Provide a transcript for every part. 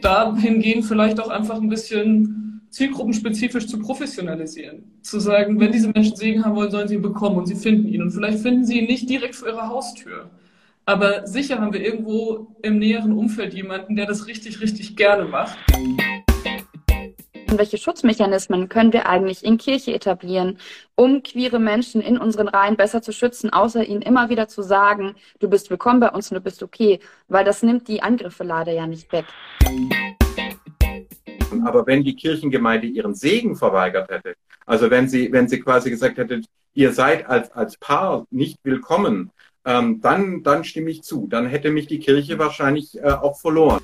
Dahingehend vielleicht auch einfach ein bisschen zielgruppenspezifisch zu professionalisieren. Zu sagen, wenn diese Menschen Segen haben wollen, sollen sie ihn bekommen und sie finden ihn. Und vielleicht finden sie ihn nicht direkt vor ihrer Haustür. Aber sicher haben wir irgendwo im näheren Umfeld jemanden, der das richtig, richtig gerne macht. Welche Schutzmechanismen können wir eigentlich in Kirche etablieren, um queere Menschen in unseren Reihen besser zu schützen, außer ihnen immer wieder zu sagen, du bist willkommen bei uns und du bist okay, weil das nimmt die Angriffe leider ja nicht weg. Aber wenn die Kirchengemeinde ihren Segen verweigert hätte, also wenn sie, wenn sie quasi gesagt hätte, ihr seid als, als Paar nicht willkommen, ähm, dann, dann stimme ich zu. Dann hätte mich die Kirche wahrscheinlich äh, auch verloren.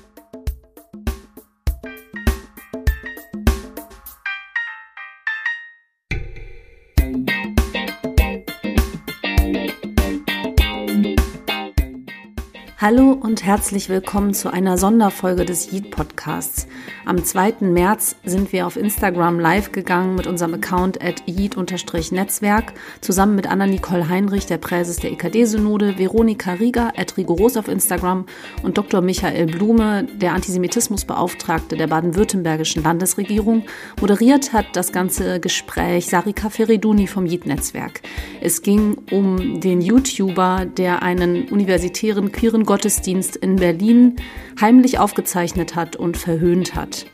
Hallo und herzlich willkommen zu einer Sonderfolge des Yeet Podcasts. Am 2. März sind wir auf Instagram live gegangen mit unserem Account at yeet-netzwerk zusammen mit Anna-Nicole Heinrich, der Präses der EKD-Synode, Veronika Rieger at rigoros auf Instagram und Dr. Michael Blume, der Antisemitismusbeauftragte der baden-württembergischen Landesregierung. Moderiert hat das ganze Gespräch Sarika Feriduni vom Yeet-Netzwerk. Es ging um den YouTuber, der einen universitären queeren Gottesdienst in Berlin heimlich aufgezeichnet hat und verhöhnt hat.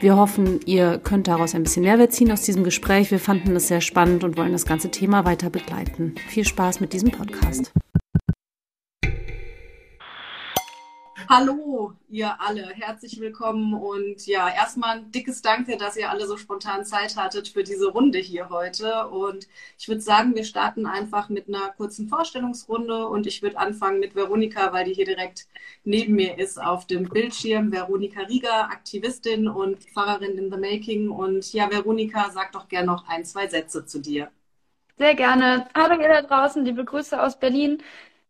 Wir hoffen, ihr könnt daraus ein bisschen Mehrwert ziehen aus diesem Gespräch. Wir fanden es sehr spannend und wollen das ganze Thema weiter begleiten. Viel Spaß mit diesem Podcast. Hallo, ihr alle. Herzlich willkommen und ja, erstmal ein dickes Danke, dass ihr alle so spontan Zeit hattet für diese Runde hier heute. Und ich würde sagen, wir starten einfach mit einer kurzen Vorstellungsrunde und ich würde anfangen mit Veronika, weil die hier direkt neben mir ist auf dem Bildschirm. Veronika Rieger, Aktivistin und Pfarrerin in the Making. Und ja, Veronika, sag doch gerne noch ein, zwei Sätze zu dir. Sehr gerne. Hallo ihr da draußen, liebe Grüße aus Berlin.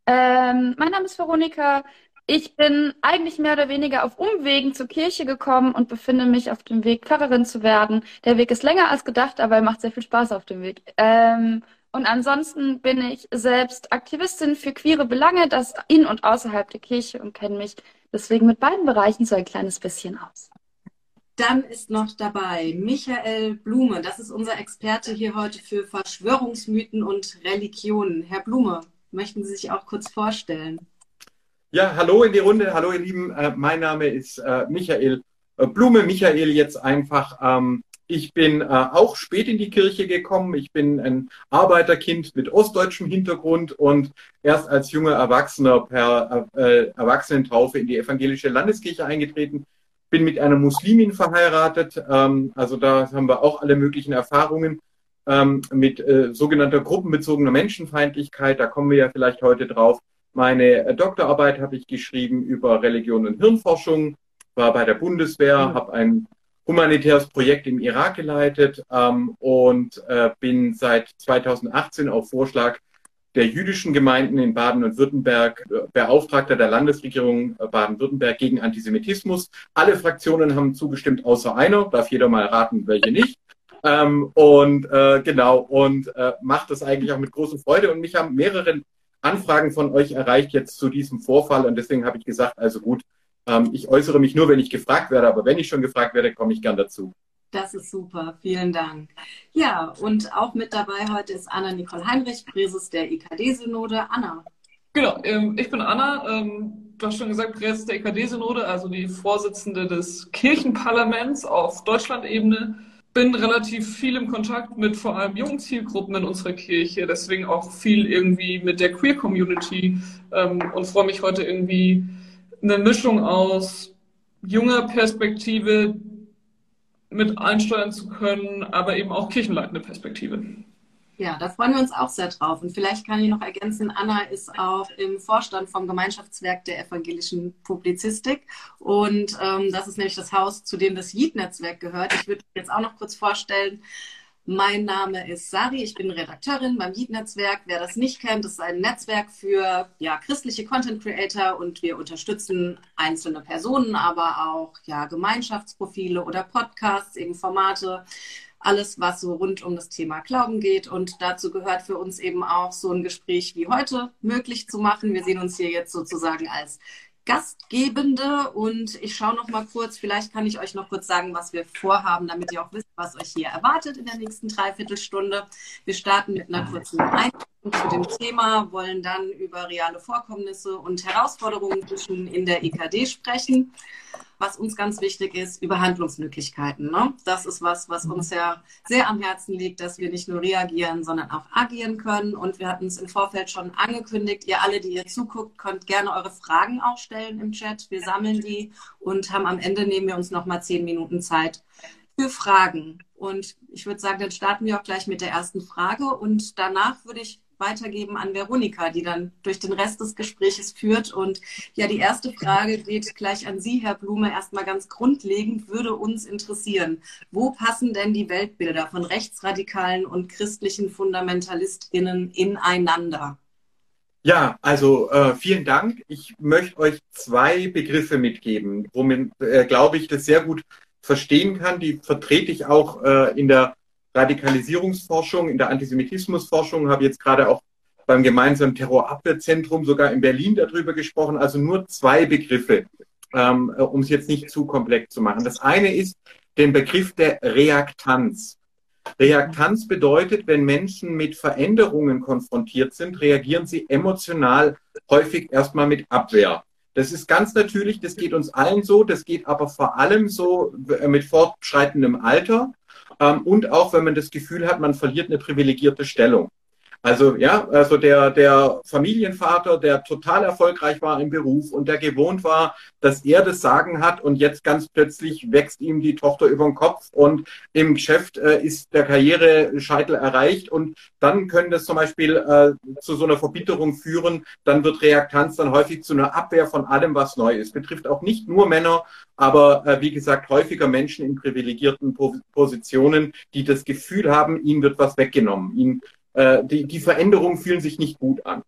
Ähm, mein Name ist Veronika. Ich bin eigentlich mehr oder weniger auf Umwegen zur Kirche gekommen und befinde mich auf dem Weg, Pfarrerin zu werden. Der Weg ist länger als gedacht, aber er macht sehr viel Spaß auf dem Weg. Ähm, und ansonsten bin ich selbst Aktivistin für queere Belange, das in und außerhalb der Kirche und kenne mich deswegen mit beiden Bereichen so ein kleines bisschen aus. Dann ist noch dabei Michael Blume. Das ist unser Experte hier heute für Verschwörungsmythen und Religionen. Herr Blume, möchten Sie sich auch kurz vorstellen? Ja, hallo in die Runde. Hallo ihr Lieben. Äh, mein Name ist äh, Michael äh, Blume. Michael jetzt einfach. Ähm, ich bin äh, auch spät in die Kirche gekommen. Ich bin ein Arbeiterkind mit ostdeutschem Hintergrund und erst als junger Erwachsener per äh, Erwachsenentaufe in die evangelische Landeskirche eingetreten. Bin mit einer Muslimin verheiratet. Ähm, also da haben wir auch alle möglichen Erfahrungen ähm, mit äh, sogenannter gruppenbezogener Menschenfeindlichkeit. Da kommen wir ja vielleicht heute drauf. Meine äh, Doktorarbeit habe ich geschrieben über Religion und Hirnforschung, war bei der Bundeswehr, mhm. habe ein humanitäres Projekt im Irak geleitet ähm, und äh, bin seit 2018 auf Vorschlag der jüdischen Gemeinden in Baden und Württemberg äh, Beauftragter der Landesregierung äh, Baden-Württemberg gegen Antisemitismus. Alle Fraktionen haben zugestimmt, außer einer. Darf jeder mal raten, welche nicht. Ähm, und äh, genau, und äh, macht das eigentlich auch mit großer Freude. Und mich haben mehrere Anfragen von euch erreicht jetzt zu diesem Vorfall und deswegen habe ich gesagt, also gut, ähm, ich äußere mich nur, wenn ich gefragt werde, aber wenn ich schon gefragt werde, komme ich gern dazu. Das ist super, vielen Dank. Ja, und auch mit dabei heute ist Anna Nicole Heinrich, Präses der EKD-Synode. Anna. Genau, ähm, ich bin Anna, ähm, du hast schon gesagt, Präses der EKD-Synode, also die Vorsitzende des Kirchenparlaments auf Deutschlandebene bin relativ viel im Kontakt mit vor allem jungen Zielgruppen in unserer Kirche, deswegen auch viel irgendwie mit der Queer Community ähm, und freue mich heute irgendwie eine Mischung aus junger Perspektive mit einsteuern zu können, aber eben auch kirchenleitende Perspektive. Ja, da freuen wir uns auch sehr drauf. Und vielleicht kann ich noch ergänzen, Anna ist auch im Vorstand vom Gemeinschaftswerk der evangelischen Publizistik. Und ähm, das ist nämlich das Haus, zu dem das JIT-Netzwerk gehört. Ich würde jetzt auch noch kurz vorstellen, mein Name ist Sari, ich bin Redakteurin beim JIT-Netzwerk. Wer das nicht kennt, ist ein Netzwerk für ja, christliche Content Creator und wir unterstützen einzelne Personen, aber auch ja, Gemeinschaftsprofile oder Podcasts, eben Formate, alles, was so rund um das Thema Glauben geht. Und dazu gehört für uns eben auch so ein Gespräch wie heute möglich zu machen. Wir sehen uns hier jetzt sozusagen als Gastgebende und ich schaue noch mal kurz, vielleicht kann ich euch noch kurz sagen, was wir vorhaben, damit ihr auch wisst, was euch hier erwartet in der nächsten Dreiviertelstunde. Wir starten mit einer kurzen Einführung zu dem Thema, wollen dann über reale Vorkommnisse und Herausforderungen zwischen in der EKD sprechen was uns ganz wichtig ist, über Handlungsmöglichkeiten. Ne? Das ist was, was uns ja sehr am Herzen liegt, dass wir nicht nur reagieren, sondern auch agieren können. Und wir hatten es im Vorfeld schon angekündigt. Ihr alle, die ihr zuguckt, könnt gerne eure Fragen auch stellen im Chat. Wir sammeln die und haben am Ende nehmen wir uns nochmal zehn Minuten Zeit für Fragen. Und ich würde sagen, dann starten wir auch gleich mit der ersten Frage. Und danach würde ich weitergeben an Veronika, die dann durch den Rest des Gesprächs führt. Und ja, die erste Frage geht gleich an Sie, Herr Blume. Erstmal ganz grundlegend würde uns interessieren, wo passen denn die Weltbilder von rechtsradikalen und christlichen FundamentalistInnen ineinander? Ja, also äh, vielen Dank. Ich möchte euch zwei Begriffe mitgeben, womit, äh, glaube ich, das sehr gut verstehen kann. Die vertrete ich auch äh, in der Radikalisierungsforschung, in der Antisemitismusforschung, habe jetzt gerade auch beim gemeinsamen Terrorabwehrzentrum sogar in Berlin darüber gesprochen. Also nur zwei Begriffe, ähm, um es jetzt nicht zu komplex zu machen. Das eine ist den Begriff der Reaktanz. Reaktanz bedeutet, wenn Menschen mit Veränderungen konfrontiert sind, reagieren sie emotional häufig erstmal mit Abwehr. Das ist ganz natürlich, das geht uns allen so, das geht aber vor allem so mit fortschreitendem Alter und auch wenn man das Gefühl hat, man verliert eine privilegierte Stellung. Also ja, also der, der Familienvater, der total erfolgreich war im Beruf und der gewohnt war, dass er das Sagen hat und jetzt ganz plötzlich wächst ihm die Tochter über den Kopf und im Geschäft äh, ist der Karrierescheitel erreicht und dann können das zum Beispiel äh, zu so einer Verbitterung führen. Dann wird Reaktanz dann häufig zu einer Abwehr von allem, was neu ist. Betrifft auch nicht nur Männer, aber äh, wie gesagt häufiger Menschen in privilegierten Positionen, die das Gefühl haben, ihnen wird was weggenommen. Ihnen äh, die, die Veränderungen fühlen sich nicht gut an.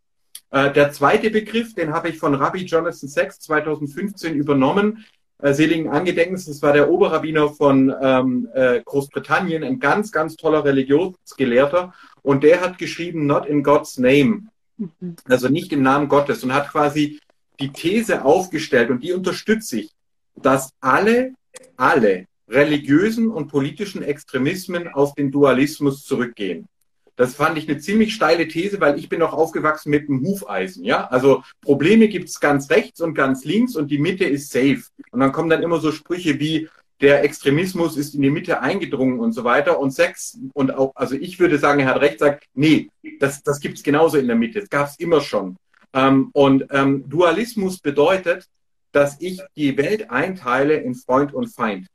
Äh, der zweite Begriff, den habe ich von Rabbi Jonathan Sachs 2015 übernommen, äh, seligen Angedenkens. Das war der Oberrabbiner von ähm, äh, Großbritannien, ein ganz, ganz toller Religionsgelehrter. Und der hat geschrieben, not in God's name. Mhm. Also nicht im Namen Gottes. Und hat quasi die These aufgestellt, und die unterstütze ich, dass alle, alle religiösen und politischen Extremismen auf den Dualismus zurückgehen. Das fand ich eine ziemlich steile These, weil ich bin auch aufgewachsen mit einem Hufeisen. Ja, also Probleme gibt's ganz rechts und ganz links und die Mitte ist safe. Und dann kommen dann immer so Sprüche wie der Extremismus ist in die Mitte eingedrungen und so weiter. Und Sex und auch, also ich würde sagen, er hat recht, sagt, nee, das, das gibt's genauso in der Mitte. Das gab's immer schon. Ähm, und ähm, Dualismus bedeutet, dass ich die Welt einteile in Freund und Feind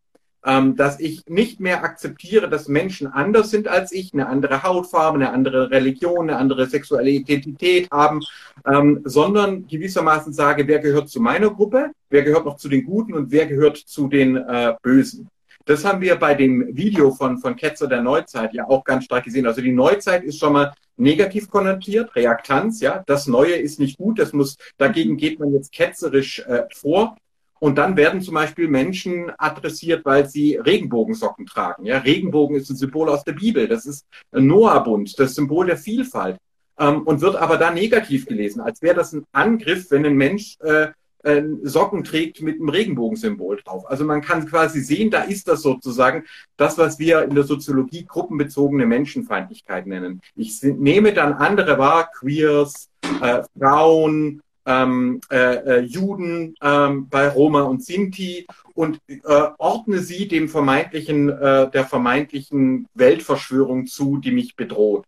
ähm, dass ich nicht mehr akzeptiere, dass Menschen anders sind als ich, eine andere Hautfarbe, eine andere Religion, eine andere sexuelle Identität haben, ähm, sondern gewissermaßen sage, wer gehört zu meiner Gruppe, wer gehört noch zu den Guten und wer gehört zu den äh, Bösen. Das haben wir bei dem Video von, von Ketzer der Neuzeit ja auch ganz stark gesehen. Also die Neuzeit ist schon mal negativ konnotiert, Reaktanz, ja, das Neue ist nicht gut, das muss, dagegen geht man jetzt ketzerisch äh, vor. Und dann werden zum Beispiel Menschen adressiert, weil sie Regenbogensocken tragen. Ja, Regenbogen ist ein Symbol aus der Bibel. Das ist Noah-Bund, das Symbol der Vielfalt. Ähm, und wird aber da negativ gelesen, als wäre das ein Angriff, wenn ein Mensch äh, äh, Socken trägt mit einem Regenbogensymbol drauf. Also man kann quasi sehen, da ist das sozusagen das, was wir in der Soziologie gruppenbezogene Menschenfeindlichkeit nennen. Ich nehme dann andere wahr, Queers, äh, Frauen, ähm, äh, äh, Juden ähm, bei Roma und Sinti und äh, ordne sie dem vermeintlichen, äh, der vermeintlichen Weltverschwörung zu, die mich bedroht.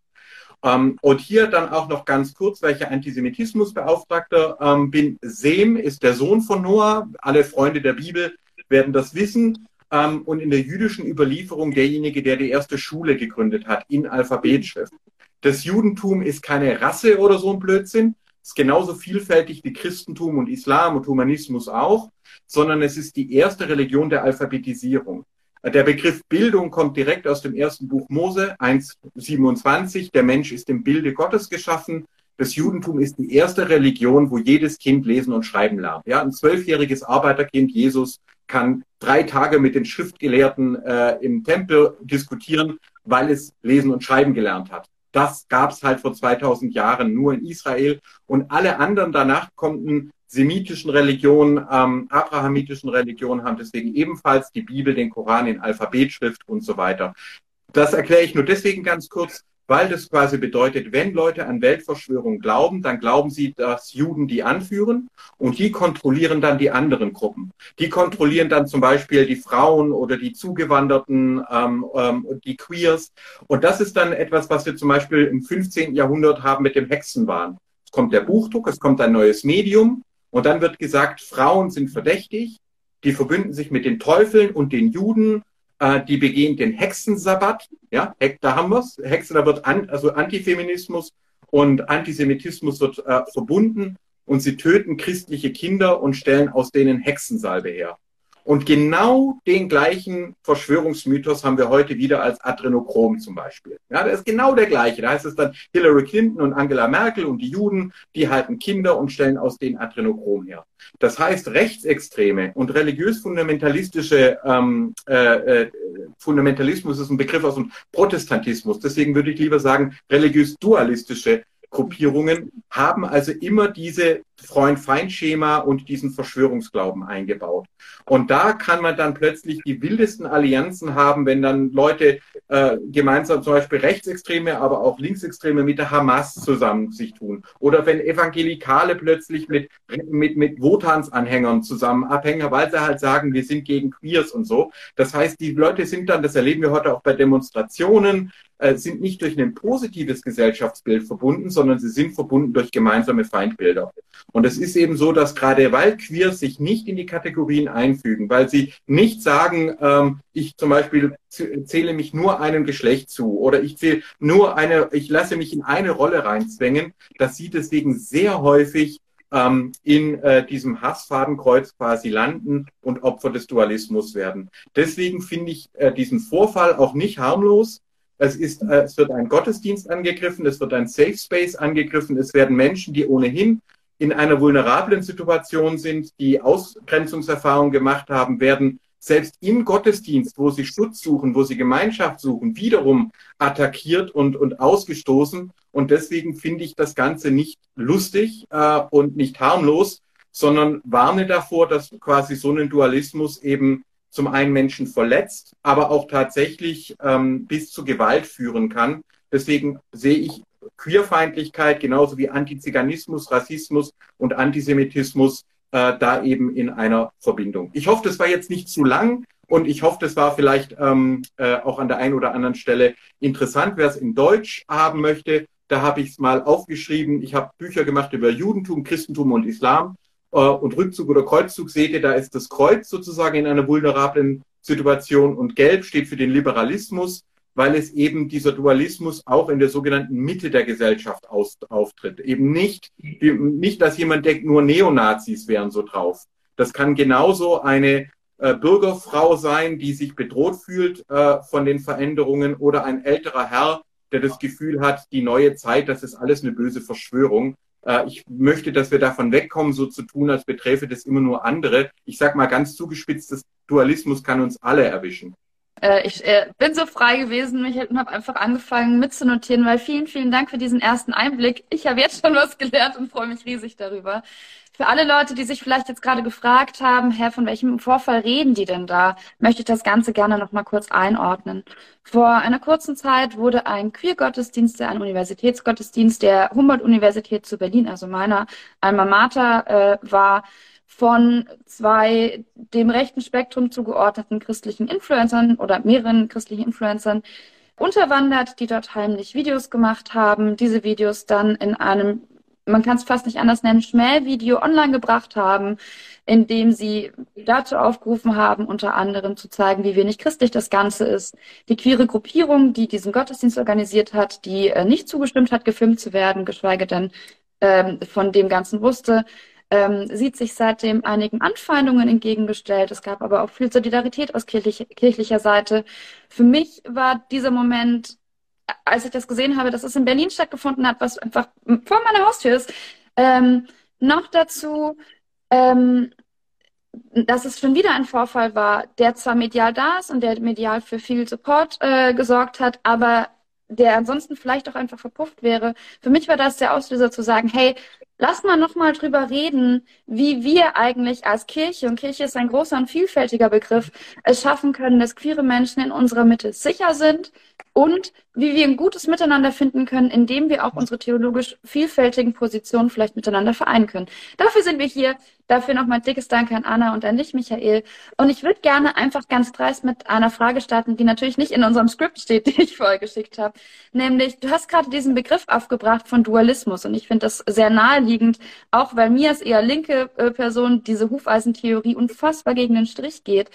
Ähm, und hier dann auch noch ganz kurz, welcher Antisemitismusbeauftragter ähm, bin. Sem ist der Sohn von Noah. Alle Freunde der Bibel werden das wissen. Ähm, und in der jüdischen Überlieferung derjenige, der die erste Schule gegründet hat in Alphabetschrift. Das Judentum ist keine Rasse oder so ein Blödsinn, ist genauso vielfältig wie Christentum und Islam und Humanismus auch, sondern es ist die erste Religion der Alphabetisierung. Der Begriff Bildung kommt direkt aus dem ersten Buch Mose 1.27. Der Mensch ist im Bilde Gottes geschaffen. Das Judentum ist die erste Religion, wo jedes Kind lesen und schreiben lernt. Ja, ein zwölfjähriges Arbeiterkind Jesus kann drei Tage mit den Schriftgelehrten äh, im Tempel diskutieren, weil es lesen und schreiben gelernt hat. Das gab es halt vor 2000 Jahren nur in Israel und alle anderen danach konnten semitischen Religionen, ähm, abrahamitischen Religionen haben deswegen ebenfalls die Bibel, den Koran in Alphabetschrift und so weiter. Das erkläre ich nur deswegen ganz kurz, weil das quasi bedeutet, wenn Leute an Weltverschwörung glauben, dann glauben sie, dass Juden die anführen und die kontrollieren dann die anderen Gruppen. Die kontrollieren dann zum Beispiel die Frauen oder die Zugewanderten, ähm, ähm, die Queers. Und das ist dann etwas, was wir zum Beispiel im 15. Jahrhundert haben mit dem Hexenwahn. Es kommt der Buchdruck, es kommt ein neues Medium und dann wird gesagt, Frauen sind verdächtig, die verbünden sich mit den Teufeln und den Juden äh, die begehen den Hexensabbat. Ja, da haben wir es. Hexe, da wird an, also Antifeminismus und Antisemitismus wird äh, verbunden und sie töten christliche Kinder und stellen aus denen Hexensalbe her. Und genau den gleichen Verschwörungsmythos haben wir heute wieder als Adrenochrom zum Beispiel. Ja, das ist genau der gleiche. Da heißt es dann Hillary Clinton und Angela Merkel und die Juden, die halten Kinder und stellen aus denen Adrenochrom her. Das heißt, rechtsextreme und religiös-fundamentalistische ähm, äh, äh, Fundamentalismus ist ein Begriff aus dem Protestantismus. Deswegen würde ich lieber sagen, religiös-dualistische Gruppierungen haben also immer diese Freund-Feind-Schema und diesen Verschwörungsglauben eingebaut. Und da kann man dann plötzlich die wildesten Allianzen haben, wenn dann Leute äh, gemeinsam zum Beispiel Rechtsextreme, aber auch Linksextreme mit der Hamas zusammen sich tun. Oder wenn Evangelikale plötzlich mit, mit, mit Wotans-Anhängern zusammen abhängen, weil sie halt sagen, wir sind gegen Queers und so. Das heißt, die Leute sind dann, das erleben wir heute auch bei Demonstrationen, äh, sind nicht durch ein positives Gesellschaftsbild verbunden, sondern sie sind verbunden durch gemeinsame Feindbilder. Und es ist eben so, dass gerade weil Queers sich nicht in die Kategorien einfügen, weil sie nicht sagen, ähm, ich zum Beispiel zähle mich nur einem Geschlecht zu oder ich zähle nur eine, ich lasse mich in eine Rolle reinzwängen, dass sie deswegen sehr häufig ähm, in äh, diesem Hassfadenkreuz quasi landen und Opfer des Dualismus werden. Deswegen finde ich äh, diesen Vorfall auch nicht harmlos. Es, ist, äh, es wird ein Gottesdienst angegriffen, es wird ein Safe Space angegriffen, es werden Menschen, die ohnehin in einer vulnerablen Situation sind, die Ausgrenzungserfahrungen gemacht haben, werden selbst im Gottesdienst, wo sie Schutz suchen, wo sie Gemeinschaft suchen, wiederum attackiert und, und ausgestoßen. Und deswegen finde ich das Ganze nicht lustig äh, und nicht harmlos, sondern warne davor, dass quasi so ein Dualismus eben zum einen Menschen verletzt, aber auch tatsächlich ähm, bis zu Gewalt führen kann. Deswegen sehe ich Queerfeindlichkeit genauso wie Antiziganismus, Rassismus und Antisemitismus äh, da eben in einer Verbindung. Ich hoffe, das war jetzt nicht zu lang und ich hoffe, das war vielleicht ähm, äh, auch an der einen oder anderen Stelle interessant. Wer es in Deutsch haben möchte, da habe ich es mal aufgeschrieben. Ich habe Bücher gemacht über Judentum, Christentum und Islam und Rückzug oder Kreuzzug seht ihr, da ist das Kreuz sozusagen in einer vulnerablen Situation und Gelb steht für den Liberalismus, weil es eben dieser Dualismus auch in der sogenannten Mitte der Gesellschaft aus, auftritt. Eben nicht, nicht, dass jemand denkt, nur Neonazis wären so drauf. Das kann genauso eine äh, Bürgerfrau sein, die sich bedroht fühlt äh, von den Veränderungen oder ein älterer Herr, der das Gefühl hat, die neue Zeit, das ist alles eine böse Verschwörung. Äh, ich möchte, dass wir davon wegkommen, so zu tun, als beträfe das immer nur andere. Ich sage mal ganz zugespitzt, das Dualismus kann uns alle erwischen. Äh, ich äh, bin so frei gewesen, mich und habe einfach angefangen mitzunotieren, weil vielen, vielen Dank für diesen ersten Einblick. Ich habe jetzt schon was gelernt und freue mich riesig darüber. Für alle Leute, die sich vielleicht jetzt gerade gefragt haben, Herr, von welchem Vorfall reden die denn da, möchte ich das Ganze gerne noch mal kurz einordnen. Vor einer kurzen Zeit wurde ein Queer-Gottesdienst, ein Universitätsgottesdienst der Humboldt-Universität zu Berlin, also meiner Alma Mater, äh, war von zwei dem rechten Spektrum zugeordneten christlichen Influencern oder mehreren christlichen Influencern unterwandert, die dort heimlich Videos gemacht haben, diese Videos dann in einem, man kann es fast nicht anders nennen, Schmähvideo online gebracht haben, in dem sie dazu aufgerufen haben, unter anderem zu zeigen, wie wenig christlich das Ganze ist. Die queere Gruppierung, die diesen Gottesdienst organisiert hat, die äh, nicht zugestimmt hat, gefilmt zu werden, geschweige denn ähm, von dem Ganzen wusste, ähm, sieht sich seitdem einigen Anfeindungen entgegengestellt. Es gab aber auch viel Solidarität aus kirchlich, kirchlicher Seite. Für mich war dieser Moment, als ich das gesehen habe, dass es in Berlin stattgefunden hat, was einfach vor meiner Haustür ist, ähm, noch dazu, ähm, dass es schon wieder ein Vorfall war, der zwar medial da ist und der medial für viel Support äh, gesorgt hat, aber der ansonsten vielleicht auch einfach verpufft wäre. Für mich war das der Auslöser zu sagen, hey, lass mal nochmal drüber reden, wie wir eigentlich als Kirche, und Kirche ist ein großer und vielfältiger Begriff, es schaffen können, dass queere Menschen in unserer Mitte sicher sind und wie wir ein gutes Miteinander finden können, indem wir auch unsere theologisch vielfältigen Positionen vielleicht miteinander vereinen können. Dafür sind wir hier. Dafür nochmal dickes Danke an Anna und an dich, Michael. Und ich würde gerne einfach ganz dreist mit einer Frage starten, die natürlich nicht in unserem Skript steht, die ich vorher geschickt habe. Nämlich, du hast gerade diesen Begriff aufgebracht von Dualismus und ich finde das sehr naheliegend, auch weil mir als eher linke äh, Person diese Hufeisentheorie unfassbar gegen den Strich geht.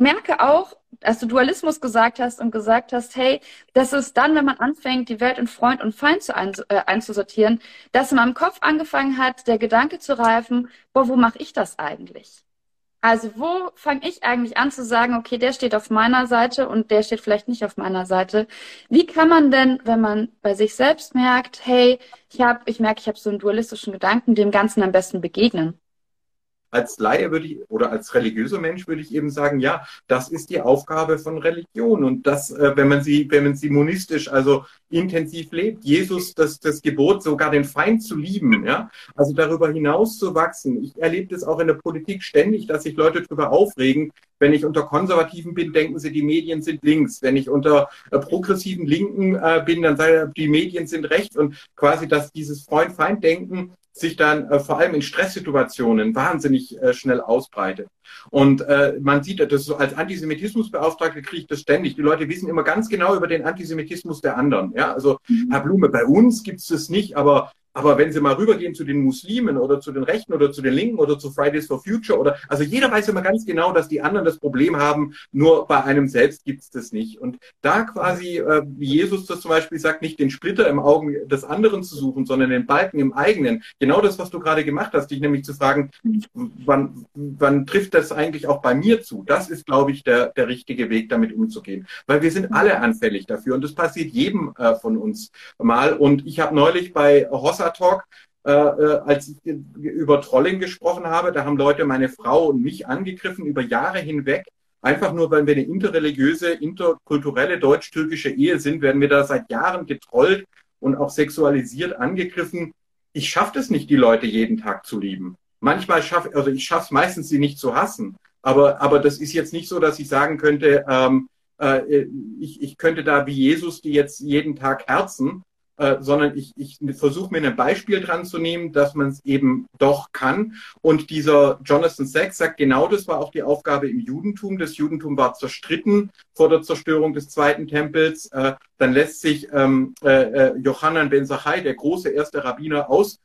Ich merke auch, als du Dualismus gesagt hast und gesagt hast, hey, das ist dann, wenn man anfängt, die Welt in Freund und Feind zu ein, äh, einzusortieren, dass man im Kopf angefangen hat, der Gedanke zu reifen, boah, wo mache ich das eigentlich? Also wo fange ich eigentlich an zu sagen, okay, der steht auf meiner Seite und der steht vielleicht nicht auf meiner Seite? Wie kann man denn, wenn man bei sich selbst merkt, hey, ich habe, ich merke, ich habe so einen dualistischen Gedanken, dem Ganzen am besten begegnen? Als Laie würde ich oder als religiöser Mensch würde ich eben sagen, ja, das ist die Aufgabe von Religion und das, äh, wenn man sie, wenn man sie monistisch, also intensiv lebt, Jesus das, das Gebot, sogar den Feind zu lieben, ja, also darüber hinaus zu wachsen. Ich erlebe das auch in der Politik ständig, dass sich Leute darüber aufregen. Wenn ich unter Konservativen bin, denken sie, die Medien sind links. Wenn ich unter äh, progressiven Linken äh, bin, dann sagen die Medien sind rechts und quasi, dass dieses Freund-Feind-Denken sich dann äh, vor allem in Stresssituationen wahnsinnig äh, schnell ausbreitet. Und äh, man sieht das so als Antisemitismusbeauftragte kriege ich das ständig. Die Leute wissen immer ganz genau über den Antisemitismus der anderen. Ja, also mhm. Herr Blume, bei uns gibt es das nicht, aber aber wenn Sie mal rübergehen zu den Muslimen oder zu den Rechten oder zu den Linken oder zu Fridays for Future oder, also jeder weiß immer ganz genau, dass die anderen das Problem haben, nur bei einem selbst gibt es das nicht. Und da quasi, äh, wie Jesus das zum Beispiel sagt, nicht den Splitter im Augen des anderen zu suchen, sondern den Balken im eigenen. Genau das, was du gerade gemacht hast, dich nämlich zu fragen, wann, wann trifft das eigentlich auch bei mir zu? Das ist, glaube ich, der, der richtige Weg, damit umzugehen. Weil wir sind alle anfällig dafür und das passiert jedem äh, von uns mal. Und ich habe neulich bei Hossa Wasser Talk, äh, äh, als ich über Trolling gesprochen habe, da haben Leute meine Frau und mich angegriffen über Jahre hinweg. Einfach nur, weil wir eine interreligiöse, interkulturelle deutsch-türkische Ehe sind, werden wir da seit Jahren getrollt und auch sexualisiert angegriffen. Ich schaffe es nicht, die Leute jeden Tag zu lieben. Manchmal schaffe, also ich schaffe es meistens, sie nicht zu hassen. Aber, aber das ist jetzt nicht so, dass ich sagen könnte, ähm, äh, ich, ich könnte da wie Jesus die jetzt jeden Tag herzen, äh, sondern ich, ich versuche mir ein Beispiel dran zu nehmen, dass man es eben doch kann. Und dieser Jonathan Sachs sagt, genau das war auch die Aufgabe im Judentum. Das Judentum war zerstritten vor der Zerstörung des zweiten Tempels. Äh, dann lässt sich ähm, äh, äh Johannan ben Zachai, der große erste Rabbiner aus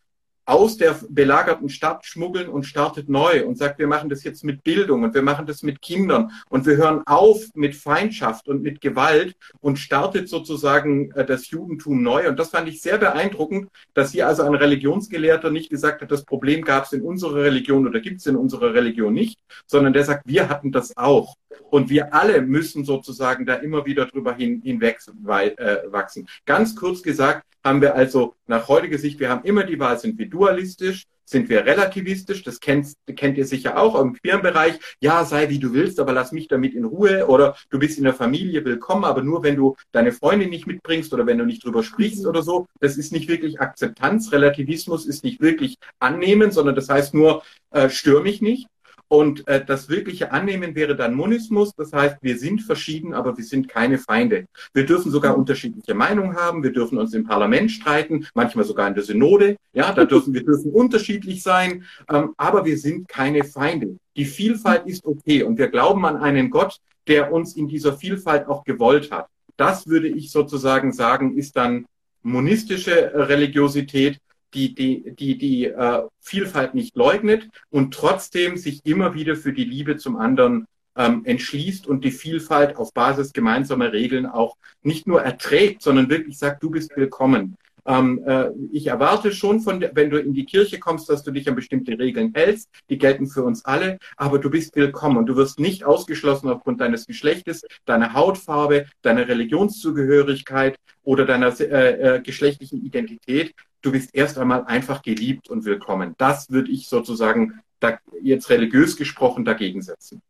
aus der belagerten Stadt schmuggeln und startet neu und sagt, wir machen das jetzt mit Bildung und wir machen das mit Kindern und wir hören auf mit Feindschaft und mit Gewalt und startet sozusagen äh, das Judentum neu. Und das fand ich sehr beeindruckend, dass hier also ein Religionsgelehrter nicht gesagt hat, das Problem gab es in unserer Religion oder gibt es in unserer Religion nicht, sondern der sagt, wir hatten das auch. Und wir alle müssen sozusagen da immer wieder drüber hin, hinweg äh, wachsen. Ganz kurz gesagt, haben wir also nach heutiger Sicht, wir haben immer die Wahl, sind wir dualistisch, sind wir relativistisch, das kennt, kennt ihr sicher auch im queeren Bereich, ja, sei wie du willst, aber lass mich damit in Ruhe oder du bist in der Familie willkommen, aber nur wenn du deine Freundin nicht mitbringst oder wenn du nicht drüber sprichst mhm. oder so, das ist nicht wirklich Akzeptanz, Relativismus ist nicht wirklich annehmen, sondern das heißt nur, äh, stör mich nicht. Und äh, das wirkliche Annehmen wäre dann Monismus. Das heißt, wir sind verschieden, aber wir sind keine Feinde. Wir dürfen sogar unterschiedliche Meinungen haben. Wir dürfen uns im Parlament streiten, manchmal sogar in der Synode. Ja, da dürfen wir dürfen unterschiedlich sein, ähm, aber wir sind keine Feinde. Die Vielfalt ist okay und wir glauben an einen Gott, der uns in dieser Vielfalt auch gewollt hat. Das würde ich sozusagen sagen, ist dann monistische Religiosität die die, die, die äh, Vielfalt nicht leugnet und trotzdem sich immer wieder für die Liebe zum anderen ähm, entschließt und die Vielfalt auf Basis gemeinsamer Regeln auch nicht nur erträgt, sondern wirklich sagt, du bist willkommen. Ähm, äh, ich erwarte schon von, wenn du in die Kirche kommst, dass du dich an bestimmte Regeln hältst. Die gelten für uns alle, aber du bist willkommen und du wirst nicht ausgeschlossen aufgrund deines Geschlechtes, deiner Hautfarbe, deiner Religionszugehörigkeit oder deiner äh, äh, geschlechtlichen Identität du bist erst einmal einfach geliebt und willkommen. Das würde ich sozusagen da, jetzt religiös gesprochen dagegen setzen.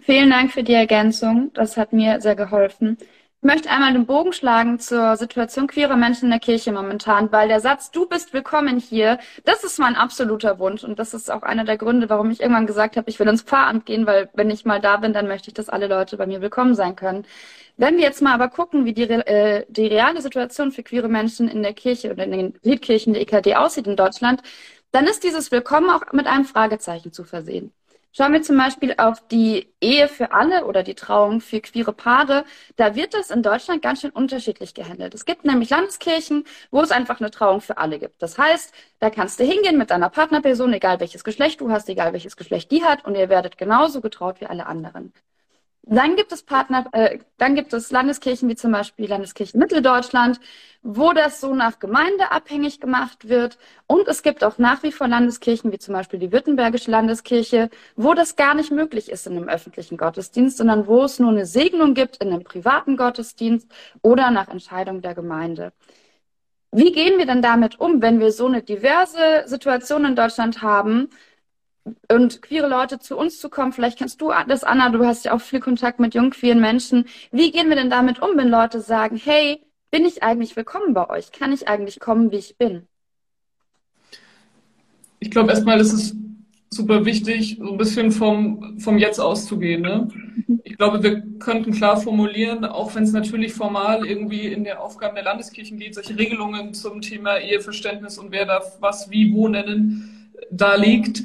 Vielen Dank für die Ergänzung. Das hat mir sehr geholfen. Ich möchte einmal den Bogen schlagen zur Situation queerer Menschen in der Kirche momentan, weil der Satz, du bist willkommen hier, das ist mein absoluter Wunsch. Und das ist auch einer der Gründe, warum ich irgendwann gesagt habe, ich will ins Pfarramt gehen, weil wenn ich mal da bin, dann möchte ich, dass alle Leute bei mir willkommen sein können. Wenn wir jetzt mal aber gucken, wie die, äh, die reale Situation für queere Menschen in der Kirche oder in den Liedkirchen der EKD aussieht in Deutschland, dann ist dieses Willkommen auch mit einem Fragezeichen zu versehen. Schauen wir zum Beispiel auf die Ehe für alle oder die Trauung für queere Paare. Da wird das in Deutschland ganz schön unterschiedlich gehandelt. Es gibt nämlich Landeskirchen, wo es einfach eine Trauung für alle gibt. Das heißt, da kannst du hingehen mit deiner Partnerperson, egal welches Geschlecht du hast, egal welches Geschlecht die hat, und ihr werdet genauso getraut wie alle anderen. Dann gibt es Partner, äh, dann gibt es Landeskirchen wie zum Beispiel Landeskirchen Mitteldeutschland, wo das so nach Gemeinde abhängig gemacht wird. Und es gibt auch nach wie vor Landeskirchen wie zum Beispiel die Württembergische Landeskirche, wo das gar nicht möglich ist in einem öffentlichen Gottesdienst, sondern wo es nur eine Segnung gibt in einem privaten Gottesdienst oder nach Entscheidung der Gemeinde. Wie gehen wir denn damit um, wenn wir so eine diverse Situation in Deutschland haben, und queere Leute zu uns zu kommen. Vielleicht kennst du das, Anna, du hast ja auch viel Kontakt mit jungen, queeren Menschen. Wie gehen wir denn damit um, wenn Leute sagen, hey, bin ich eigentlich willkommen bei euch? Kann ich eigentlich kommen, wie ich bin? Ich glaube, erstmal ist es super wichtig, so ein bisschen vom, vom Jetzt auszugehen. Ne? Ich glaube, wir könnten klar formulieren, auch wenn es natürlich formal irgendwie in der Aufgaben der Landeskirchen geht, solche Regelungen zum Thema Eheverständnis und wer darf was wie wo nennen, da liegt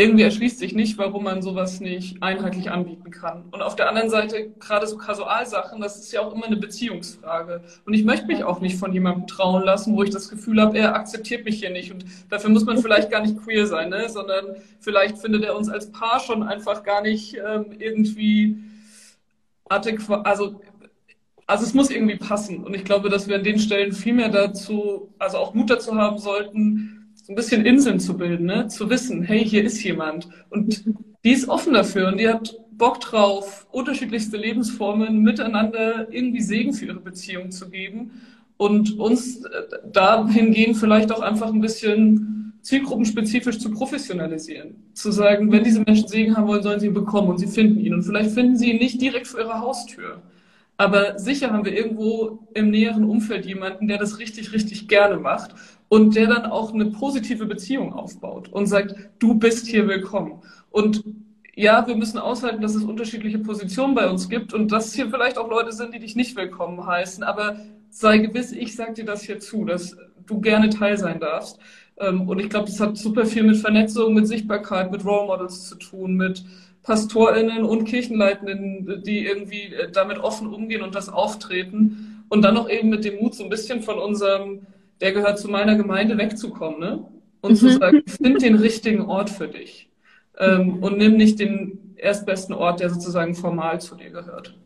irgendwie erschließt sich nicht, warum man sowas nicht einheitlich anbieten kann. Und auf der anderen Seite, gerade so Kasualsachen, das ist ja auch immer eine Beziehungsfrage. Und ich möchte mich auch nicht von jemandem trauen lassen, wo ich das Gefühl habe, er akzeptiert mich hier nicht. Und dafür muss man vielleicht gar nicht queer sein, ne? sondern vielleicht findet er uns als Paar schon einfach gar nicht ähm, irgendwie adäquat, also also es muss irgendwie passen. Und ich glaube, dass wir an den Stellen viel mehr dazu, also auch Mut dazu haben sollten, so ein bisschen Inseln zu bilden, ne? zu wissen, hey, hier ist jemand. Und die ist offen dafür und die hat Bock drauf, unterschiedlichste Lebensformen miteinander irgendwie Segen für ihre Beziehung zu geben und uns äh, dahingehend vielleicht auch einfach ein bisschen zielgruppenspezifisch zu professionalisieren. Zu sagen, wenn diese Menschen Segen haben wollen, sollen sie ihn bekommen und sie finden ihn. Und vielleicht finden sie ihn nicht direkt vor ihrer Haustür. Aber sicher haben wir irgendwo im näheren Umfeld jemanden, der das richtig, richtig gerne macht und der dann auch eine positive Beziehung aufbaut und sagt, du bist hier willkommen. Und ja, wir müssen aushalten, dass es unterschiedliche Positionen bei uns gibt und dass hier vielleicht auch Leute sind, die dich nicht willkommen heißen, aber sei gewiss, ich sag dir das hier zu, dass du gerne Teil sein darfst. Ähm, und ich glaube, das hat super viel mit Vernetzung, mit Sichtbarkeit, mit Role Models zu tun, mit PastorInnen und Kirchenleitenden, die irgendwie äh, damit offen umgehen und das auftreten. Und dann noch eben mit dem Mut, so ein bisschen von unserem der gehört zu meiner Gemeinde, wegzukommen, ne? Und mhm. zu sagen, find den richtigen Ort für dich. Ähm, und nimm nicht den erstbesten Ort, der sozusagen formal zu dir gehört.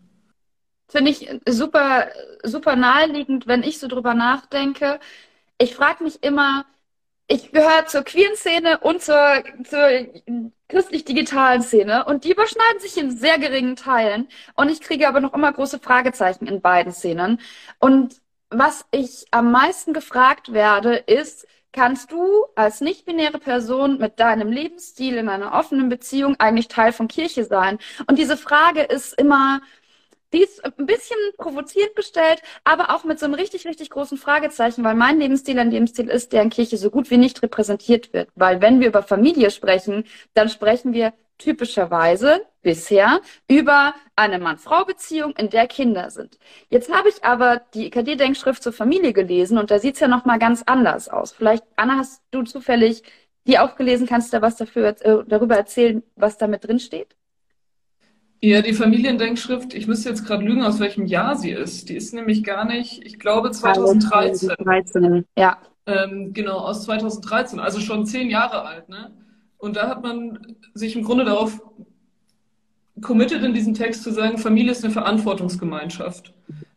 Finde ich super, super naheliegend, wenn ich so drüber nachdenke. Ich frage mich immer, ich gehöre zur queeren Szene und zur, zur christlich-digitalen Szene und die überschneiden sich in sehr geringen Teilen. Und ich kriege aber noch immer große Fragezeichen in beiden Szenen. Und was ich am meisten gefragt werde, ist, kannst du als nicht-binäre Person mit deinem Lebensstil in einer offenen Beziehung eigentlich Teil von Kirche sein? Und diese Frage ist immer, die ist ein bisschen provozierend gestellt, aber auch mit so einem richtig, richtig großen Fragezeichen, weil mein Lebensstil ein Lebensstil ist, der in Kirche so gut wie nicht repräsentiert wird. Weil wenn wir über Familie sprechen, dann sprechen wir typischerweise bisher über eine Mann-Frau-Beziehung, in der Kinder sind. Jetzt habe ich aber die IKD-Denkschrift zur Familie gelesen und da sieht es ja nochmal ganz anders aus. Vielleicht, Anna, hast du zufällig die auch gelesen? Kannst du da was dafür, äh, darüber erzählen, was da mit drin steht? Ja, die Familiendenkschrift, ich müsste jetzt gerade lügen, aus welchem Jahr sie ist. Die ist nämlich gar nicht, ich glaube 2013. 2013, ja. Ähm, genau, aus 2013, also schon zehn Jahre alt, ne? Und da hat man sich im Grunde darauf committed, in diesem Text zu sagen, Familie ist eine Verantwortungsgemeinschaft.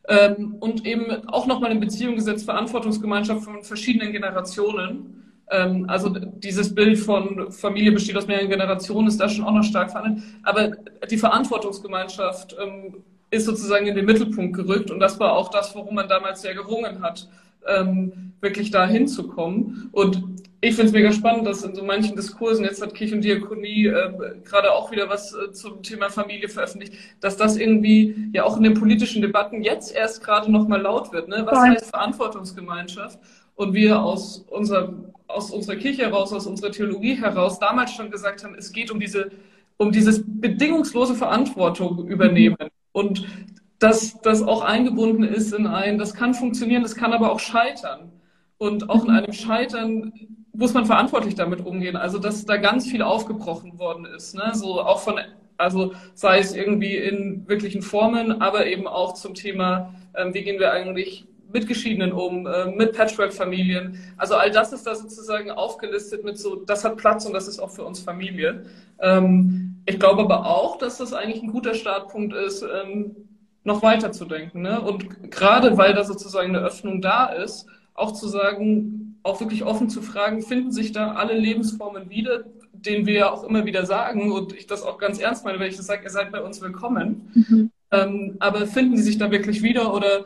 Ähm, und eben auch nochmal in Beziehung gesetzt, Verantwortungsgemeinschaft von verschiedenen Generationen. Ähm, also dieses Bild von Familie besteht aus mehreren Generationen ist da schon auch noch stark vorhanden. Aber die Verantwortungsgemeinschaft ähm, ist sozusagen in den Mittelpunkt gerückt und das war auch das, worum man damals sehr gerungen hat. Ähm, wirklich da hinzukommen. Und ich finde es mega spannend, dass in so manchen Diskursen, jetzt hat Kirche und Diakonie äh, gerade auch wieder was äh, zum Thema Familie veröffentlicht, dass das irgendwie ja auch in den politischen Debatten jetzt erst gerade nochmal laut wird. Ne? Was heißt Verantwortungsgemeinschaft? Und wir aus, unser, aus unserer Kirche heraus, aus unserer Theologie heraus damals schon gesagt haben, es geht um diese, um dieses bedingungslose Verantwortung übernehmen. Und dass das auch eingebunden ist in ein, das kann funktionieren, das kann aber auch scheitern. Und auch in einem Scheitern muss man verantwortlich damit umgehen. Also, dass da ganz viel aufgebrochen worden ist. Ne? So auch von, also sei es irgendwie in wirklichen Formen, aber eben auch zum Thema, ähm, wie gehen wir eigentlich mit Geschiedenen um, äh, mit Patchwork-Familien. Also all das ist da sozusagen aufgelistet mit so, das hat Platz und das ist auch für uns Familie. Ähm, ich glaube aber auch, dass das eigentlich ein guter Startpunkt ist, ähm, noch weiter zu denken. Ne? Und gerade weil da sozusagen eine Öffnung da ist, auch zu sagen, auch wirklich offen zu fragen, finden sich da alle Lebensformen wieder, denen wir ja auch immer wieder sagen und ich das auch ganz ernst meine, wenn ich das sage, ihr seid bei uns willkommen. Mhm. Ähm, aber finden sie sich da wirklich wieder oder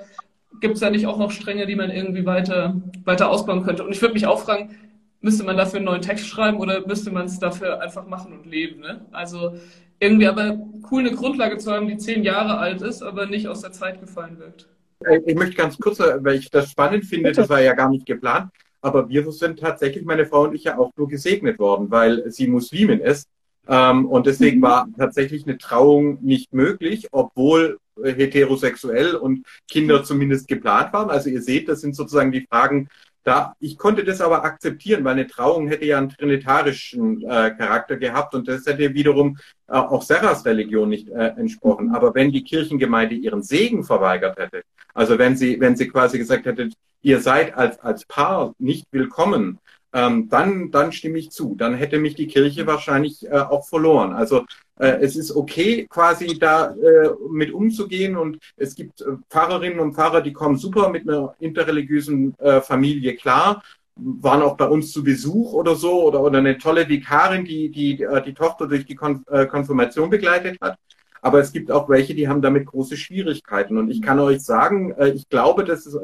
gibt es da nicht auch noch Stränge, die man irgendwie weiter, weiter ausbauen könnte? Und ich würde mich auch fragen, müsste man dafür einen neuen Text schreiben oder müsste man es dafür einfach machen und leben? Ne? Also irgendwie aber cool eine Grundlage zu haben, die zehn Jahre alt ist, aber nicht aus der Zeit gefallen wirkt. Äh, ich möchte ganz kurz, weil ich das spannend finde, das war ja gar nicht geplant. Aber wir sind tatsächlich, meine Frau und ich, ja auch nur gesegnet worden, weil sie Muslimin ist. Ähm, und deswegen mhm. war tatsächlich eine Trauung nicht möglich, obwohl heterosexuell und Kinder zumindest geplant waren. Also ihr seht, das sind sozusagen die Fragen da. Ich konnte das aber akzeptieren, weil eine Trauung hätte ja einen trinitarischen äh, Charakter gehabt und das hätte wiederum äh, auch Serras Religion nicht äh, entsprochen. Aber wenn die Kirchengemeinde ihren Segen verweigert hätte, also wenn sie, wenn sie quasi gesagt hätte, ihr seid als, als Paar nicht willkommen, ähm, dann, dann stimme ich zu. Dann hätte mich die Kirche wahrscheinlich äh, auch verloren. Also äh, es ist okay, quasi da äh, mit umzugehen und es gibt äh, Pfarrerinnen und Pfarrer, die kommen super mit einer interreligiösen äh, Familie klar, waren auch bei uns zu Besuch oder so oder, oder eine tolle Vikarin, die die, äh, die Tochter durch die Kon Konfirmation begleitet hat. Aber es gibt auch welche, die haben damit große Schwierigkeiten. Und ich kann euch sagen, ich glaube, das, ist,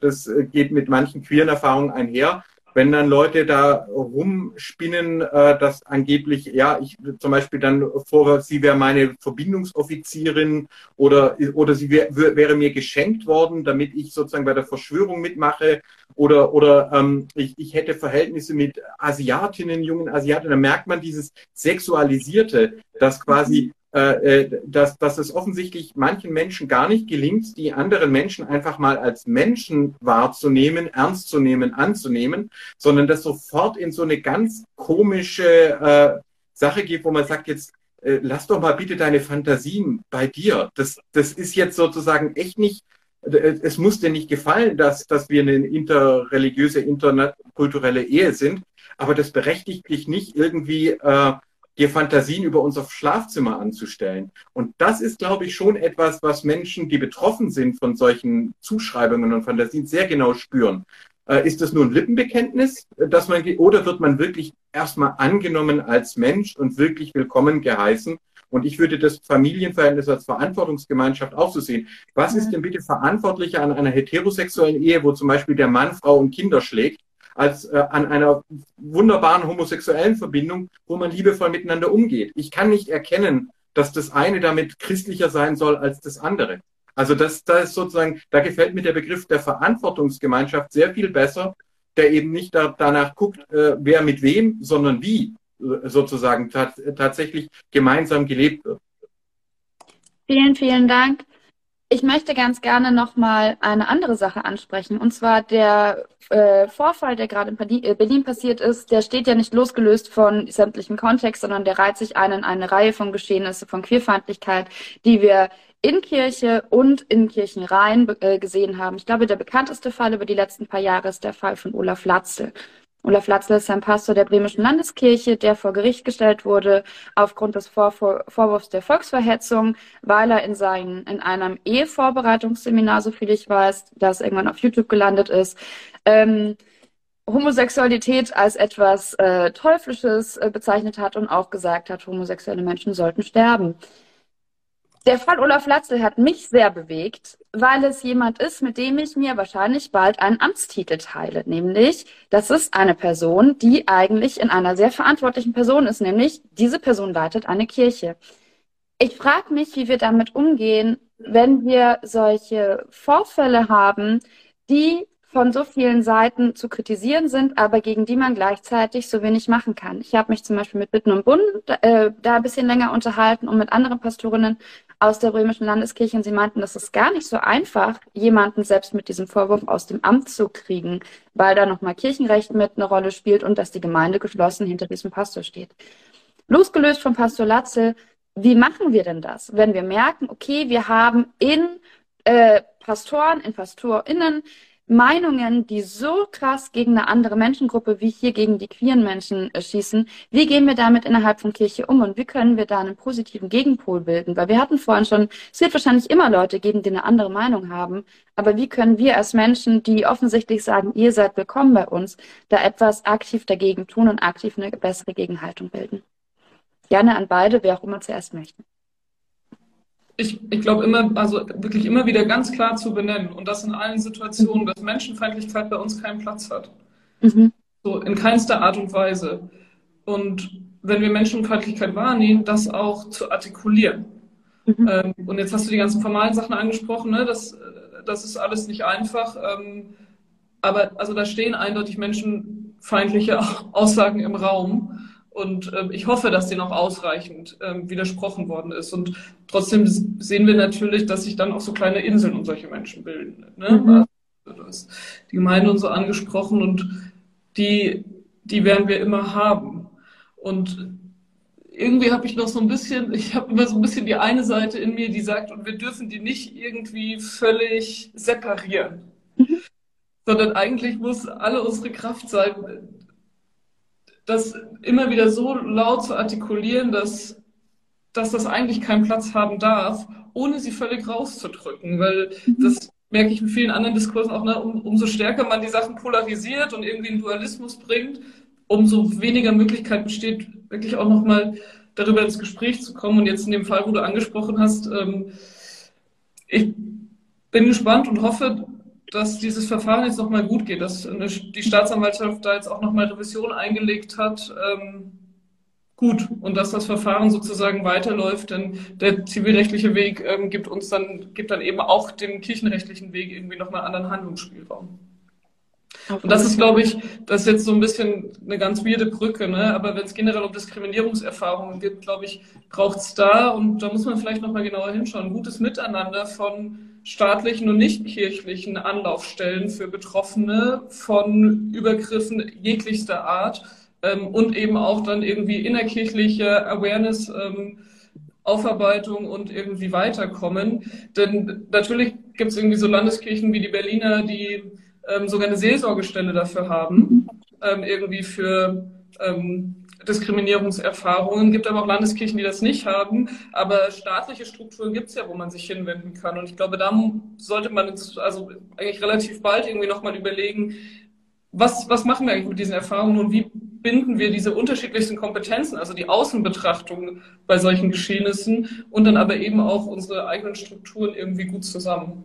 das geht mit manchen queeren Erfahrungen einher. Wenn dann Leute da rumspinnen, äh, dass angeblich, ja, ich zum Beispiel dann vor, sie wäre meine Verbindungsoffizierin oder, oder sie wär, wäre mir geschenkt worden, damit ich sozusagen bei der Verschwörung mitmache oder, oder ähm, ich, ich hätte Verhältnisse mit Asiatinnen, jungen Asiatinnen, da merkt man dieses Sexualisierte, dass quasi äh, dass, dass es offensichtlich manchen Menschen gar nicht gelingt, die anderen Menschen einfach mal als Menschen wahrzunehmen, ernst zu nehmen, anzunehmen, sondern das sofort in so eine ganz komische äh, Sache geht, wo man sagt, jetzt äh, lass doch mal bitte deine Fantasien bei dir. Das, das ist jetzt sozusagen echt nicht, äh, es muss dir nicht gefallen, dass, dass wir eine interreligiöse, interkulturelle Ehe sind, aber das berechtigt dich nicht irgendwie äh, dir Fantasien über unser Schlafzimmer anzustellen. Und das ist, glaube ich, schon etwas, was Menschen, die betroffen sind von solchen Zuschreibungen und Fantasien, sehr genau spüren. Äh, ist das nur ein Lippenbekenntnis, dass man, oder wird man wirklich erstmal angenommen als Mensch und wirklich willkommen geheißen? Und ich würde das Familienverhältnis als Verantwortungsgemeinschaft auch so sehen. Was ist denn bitte verantwortlicher an einer heterosexuellen Ehe, wo zum Beispiel der Mann Frau und Kinder schlägt, als äh, an einer wunderbaren homosexuellen Verbindung, wo man liebevoll miteinander umgeht. Ich kann nicht erkennen, dass das eine damit christlicher sein soll als das andere. Also das, das ist sozusagen, da gefällt mir der Begriff der Verantwortungsgemeinschaft sehr viel besser, der eben nicht da, danach guckt, äh, wer mit wem, sondern wie äh, sozusagen tatsächlich gemeinsam gelebt wird. Vielen, vielen Dank. Ich möchte ganz gerne nochmal eine andere Sache ansprechen. Und zwar der äh, Vorfall, der gerade in äh, Berlin passiert ist, der steht ja nicht losgelöst von sämtlichem Kontext, sondern der reiht sich ein in eine Reihe von Geschehnissen von Queerfeindlichkeit, die wir in Kirche und in Kirchenreihen äh, gesehen haben. Ich glaube, der bekannteste Fall über die letzten paar Jahre ist der Fall von Olaf Latzel. Olaf Latzl ist ein Pastor der Bremischen Landeskirche, der vor Gericht gestellt wurde aufgrund des Vor Vorwurfs der Volksverhetzung, weil er in, seinen, in einem Ehevorbereitungsseminar, so viel ich weiß, das irgendwann auf YouTube gelandet ist, ähm, Homosexualität als etwas äh, Teuflisches äh, bezeichnet hat und auch gesagt hat, homosexuelle Menschen sollten sterben. Der Fall Olaf Latzel hat mich sehr bewegt, weil es jemand ist, mit dem ich mir wahrscheinlich bald einen Amtstitel teile. Nämlich, das ist eine Person, die eigentlich in einer sehr verantwortlichen Person ist, nämlich diese Person leitet eine Kirche. Ich frage mich, wie wir damit umgehen, wenn wir solche Vorfälle haben, die von so vielen Seiten zu kritisieren sind, aber gegen die man gleichzeitig so wenig machen kann. Ich habe mich zum Beispiel mit Bitten und Bund äh, da ein bisschen länger unterhalten und mit anderen Pastorinnen aus der römischen Landeskirche und sie meinten, das ist gar nicht so einfach, jemanden selbst mit diesem Vorwurf aus dem Amt zu kriegen, weil da nochmal Kirchenrecht mit eine Rolle spielt und dass die Gemeinde geschlossen hinter diesem Pastor steht. Losgelöst von Pastor Latzel, wie machen wir denn das, wenn wir merken, okay, wir haben in äh, Pastoren, in PastorInnen Meinungen, die so krass gegen eine andere Menschengruppe wie hier gegen die queeren Menschen äh, schießen, wie gehen wir damit innerhalb von Kirche um und wie können wir da einen positiven Gegenpol bilden? Weil wir hatten vorhin schon, es wird wahrscheinlich immer Leute geben, die eine andere Meinung haben, aber wie können wir als Menschen, die offensichtlich sagen, ihr seid willkommen bei uns, da etwas aktiv dagegen tun und aktiv eine bessere Gegenhaltung bilden? Gerne an beide, wer auch immer zuerst möchte ich, ich glaube immer, also wirklich immer wieder ganz klar zu benennen und das in allen Situationen, dass Menschenfeindlichkeit bei uns keinen Platz hat. Mhm. So in keinster Art und Weise. Und wenn wir Menschenfeindlichkeit wahrnehmen, das auch zu artikulieren. Mhm. Ähm, und jetzt hast du die ganzen formalen Sachen angesprochen, ne? das, das ist alles nicht einfach. Ähm, aber also da stehen eindeutig menschenfeindliche Aussagen im Raum. Und ähm, ich hoffe, dass denen auch ausreichend ähm, widersprochen worden ist. Und trotzdem sehen wir natürlich, dass sich dann auch so kleine Inseln um solche Menschen bilden. Ne? Mhm. Also, die Gemeinde und so angesprochen und die, die werden wir immer haben. Und irgendwie habe ich noch so ein bisschen, ich habe immer so ein bisschen die eine Seite in mir, die sagt, und wir dürfen die nicht irgendwie völlig separieren. Mhm. Sondern eigentlich muss alle unsere Kraft sein, das immer wieder so laut zu artikulieren, dass, dass das eigentlich keinen Platz haben darf, ohne sie völlig rauszudrücken. Weil mhm. das merke ich in vielen anderen Diskursen auch, ne, um, umso stärker man die Sachen polarisiert und irgendwie einen Dualismus bringt, umso weniger Möglichkeit besteht, wirklich auch nochmal darüber ins Gespräch zu kommen. Und jetzt in dem Fall, wo du angesprochen hast, ähm, ich bin gespannt und hoffe, dass dieses Verfahren jetzt nochmal gut geht, dass die Staatsanwaltschaft da jetzt auch nochmal Revision eingelegt hat. Ähm, gut und dass das Verfahren sozusagen weiterläuft, denn der zivilrechtliche Weg ähm, gibt uns dann, gibt dann eben auch dem kirchenrechtlichen Weg irgendwie nochmal anderen Handlungsspielraum. Und das ist, glaube ich, das ist jetzt so ein bisschen eine ganz weirde Brücke, ne? aber wenn es generell um Diskriminierungserfahrungen geht, glaube ich, braucht es da, und da muss man vielleicht nochmal genauer hinschauen, gutes Miteinander von staatlichen und nicht-kirchlichen Anlaufstellen für Betroffene von Übergriffen jeglichster Art ähm, und eben auch dann irgendwie innerkirchliche Awareness. Ähm, Aufarbeitung und irgendwie weiterkommen. Denn natürlich gibt es irgendwie so Landeskirchen wie die Berliner, die ähm, sogar eine Seelsorgestelle dafür haben, ähm, irgendwie für ähm, Diskriminierungserfahrungen. gibt aber auch Landeskirchen, die das nicht haben. Aber staatliche Strukturen gibt es ja, wo man sich hinwenden kann. Und ich glaube, da sollte man jetzt also eigentlich relativ bald irgendwie nochmal überlegen, was, was machen wir eigentlich mit diesen Erfahrungen und wie binden wir diese unterschiedlichsten Kompetenzen, also die Außenbetrachtung bei solchen Geschehnissen und dann aber eben auch unsere eigenen Strukturen irgendwie gut zusammen.